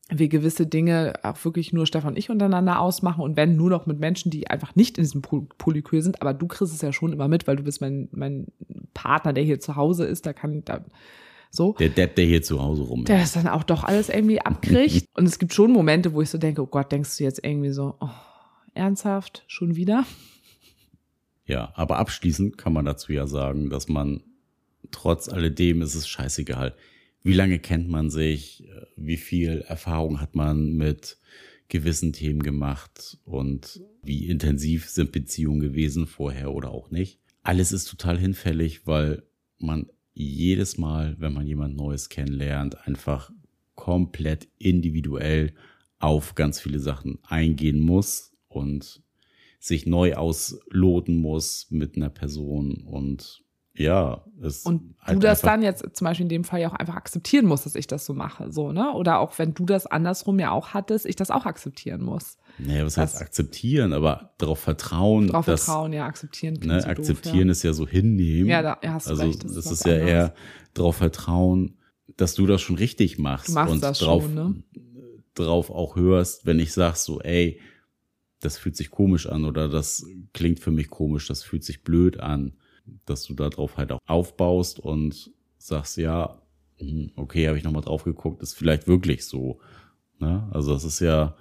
wir gewisse Dinge auch wirklich nur Stefan und ich untereinander ausmachen und wenn nur noch mit Menschen, die einfach nicht in diesem Polykül sind, aber du kriegst es ja schon immer mit, weil du bist mein, mein Partner, der hier zu Hause ist, da kann, da so. Der Depp, der hier zu Hause rum ist. Der das dann auch doch alles irgendwie abkriegt. <laughs> und es gibt schon Momente, wo ich so denke, oh Gott, denkst du jetzt irgendwie so, oh, ernsthaft, schon wieder? Ja, aber abschließend kann man dazu ja sagen, dass man trotz alledem ist es scheißegal, wie lange kennt man sich, wie viel Erfahrung hat man mit gewissen Themen gemacht? Und wie intensiv sind Beziehungen gewesen vorher oder auch nicht. Alles ist total hinfällig, weil man jedes Mal, wenn man jemand Neues kennenlernt, einfach komplett individuell auf ganz viele Sachen eingehen muss und sich neu ausloten muss mit einer Person und ja, es und halt du das dann jetzt zum Beispiel in dem Fall ja auch einfach akzeptieren musst, dass ich das so mache, so ne? Oder auch wenn du das andersrum ja auch hattest, ich das auch akzeptieren muss. Naja, was das, heißt akzeptieren, aber darauf vertrauen. Darauf dass, vertrauen, ja, akzeptieren. Ne, so akzeptieren doof, ja. ist ja so hinnehmen. Ja, da ja, hast du also recht. Das, das ist, ja anders. eher darauf vertrauen, dass du das schon richtig machst. Du machst und das drauf, schon, ne? drauf auch hörst, wenn ich sag so, ey, das fühlt sich komisch an oder das klingt für mich komisch, das fühlt sich blöd an dass du darauf halt auch aufbaust und sagst, ja, hm, okay, habe ich nochmal drauf geguckt, ist vielleicht wirklich so. Ne? Also das ist ja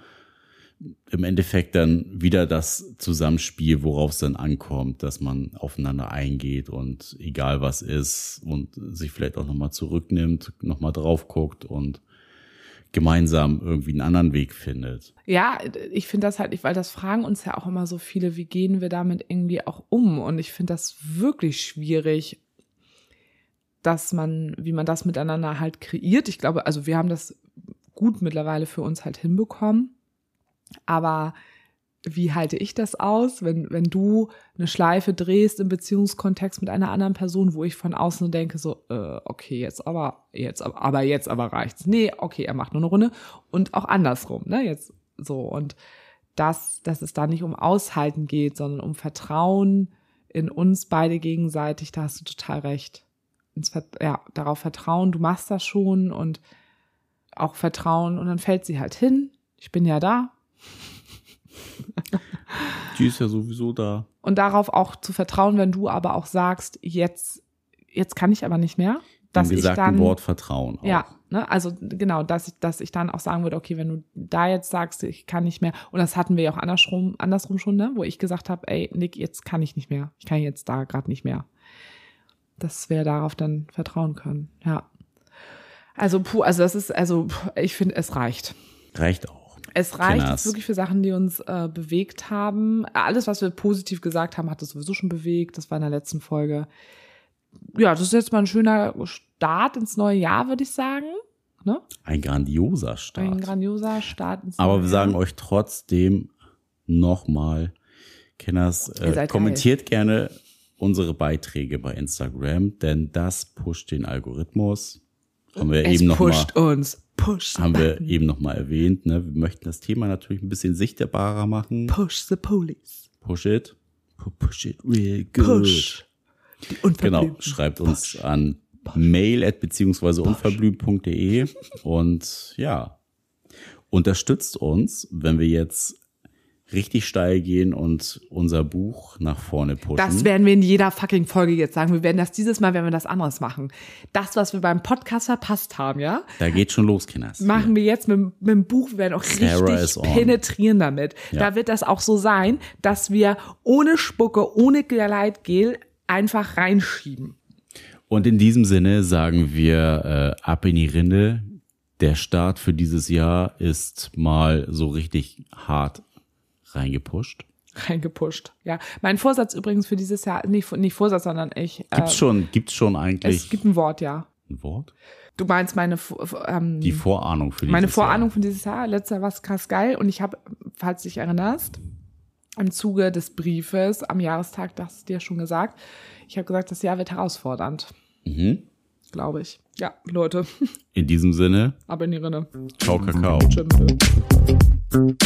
im Endeffekt dann wieder das Zusammenspiel, worauf es dann ankommt, dass man aufeinander eingeht und egal was ist und sich vielleicht auch nochmal zurücknimmt, nochmal drauf guckt und gemeinsam irgendwie einen anderen Weg findet. Ja, ich finde das halt, weil das fragen uns ja auch immer so viele, wie gehen wir damit irgendwie auch um? Und ich finde das wirklich schwierig, dass man, wie man das miteinander halt kreiert. Ich glaube, also wir haben das gut mittlerweile für uns halt hinbekommen. Aber wie halte ich das aus, wenn, wenn du eine Schleife drehst im Beziehungskontext mit einer anderen Person, wo ich von außen denke, so, äh, okay, jetzt aber, jetzt aber, aber jetzt aber reicht's. Nee, okay, er macht nur eine Runde. Und auch andersrum, ne? Jetzt so. Und das, dass es da nicht um Aushalten geht, sondern um Vertrauen in uns beide gegenseitig, da hast du total recht. Ja, darauf vertrauen, du machst das schon und auch Vertrauen und dann fällt sie halt hin. Ich bin ja da. Die ist ja sowieso da. Und darauf auch zu vertrauen, wenn du aber auch sagst, jetzt, jetzt kann ich aber nicht mehr. Dass Im gesagten ich dann, Wort Vertrauen. Auch. Ja, ne, also genau, dass ich, dass ich dann auch sagen würde, okay, wenn du da jetzt sagst, ich kann nicht mehr, und das hatten wir ja auch andersrum, andersrum schon, ne, wo ich gesagt habe, ey, Nick, jetzt kann ich nicht mehr. Ich kann jetzt da gerade nicht mehr. Dass wir darauf dann vertrauen können, ja. Also, puh, also das ist, also ich finde, es reicht. Reicht auch. Es reicht jetzt wirklich für Sachen, die uns äh, bewegt haben. Alles, was wir positiv gesagt haben, hat es sowieso schon bewegt. Das war in der letzten Folge. Ja, das ist jetzt mal ein schöner Start ins neue Jahr, würde ich sagen. Ne? Ein grandioser Start. Ein grandioser Start ins neue Aber wir sagen euch trotzdem nochmal, Kenners, äh, kommentiert geil. gerne unsere Beiträge bei Instagram, denn das pusht den Algorithmus. Haben wir es eben noch pusht mal. uns Push haben wir eben noch mal erwähnt. Ne? Wir möchten das Thema natürlich ein bisschen sichtbarer machen. Push the police. Push it. Push it real good. Push. Genau, schreibt uns Push. an mail at beziehungsweise unverblümt.de und ja, unterstützt uns, wenn wir jetzt richtig steil gehen und unser Buch nach vorne pushen. Das werden wir in jeder fucking Folge jetzt sagen. Wir werden das dieses Mal, werden wir das anderes machen. Das, was wir beim Podcast verpasst haben, ja? Da geht schon los, Kinders. Machen wir jetzt mit, mit dem Buch. Wir werden auch Sarah richtig penetrieren damit. Ja. Da wird das auch so sein, dass wir ohne Spucke, ohne Gleitgel einfach reinschieben. Und in diesem Sinne sagen wir äh, ab in die Rinde. Der Start für dieses Jahr ist mal so richtig hart reingepusht. Reingepusht, ja. Mein Vorsatz übrigens für dieses Jahr, nicht, nicht Vorsatz, sondern ich. Gibt's äh, schon, gibt's schon eigentlich. Es gibt ein Wort, ja. Ein Wort? Du meinst meine ähm, die Vorahnung für dieses Meine Vorahnung Jahr. von dieses Jahr. Letzter war es krass geil und ich habe, falls du dich erinnerst, im Zuge des Briefes am Jahrestag, das dir schon gesagt, ich habe gesagt, das Jahr wird herausfordernd. Mhm. Glaube ich. Ja, Leute. In diesem Sinne. Ab in die Rinne. Ciao, Kakao. Tschüss. ・うん。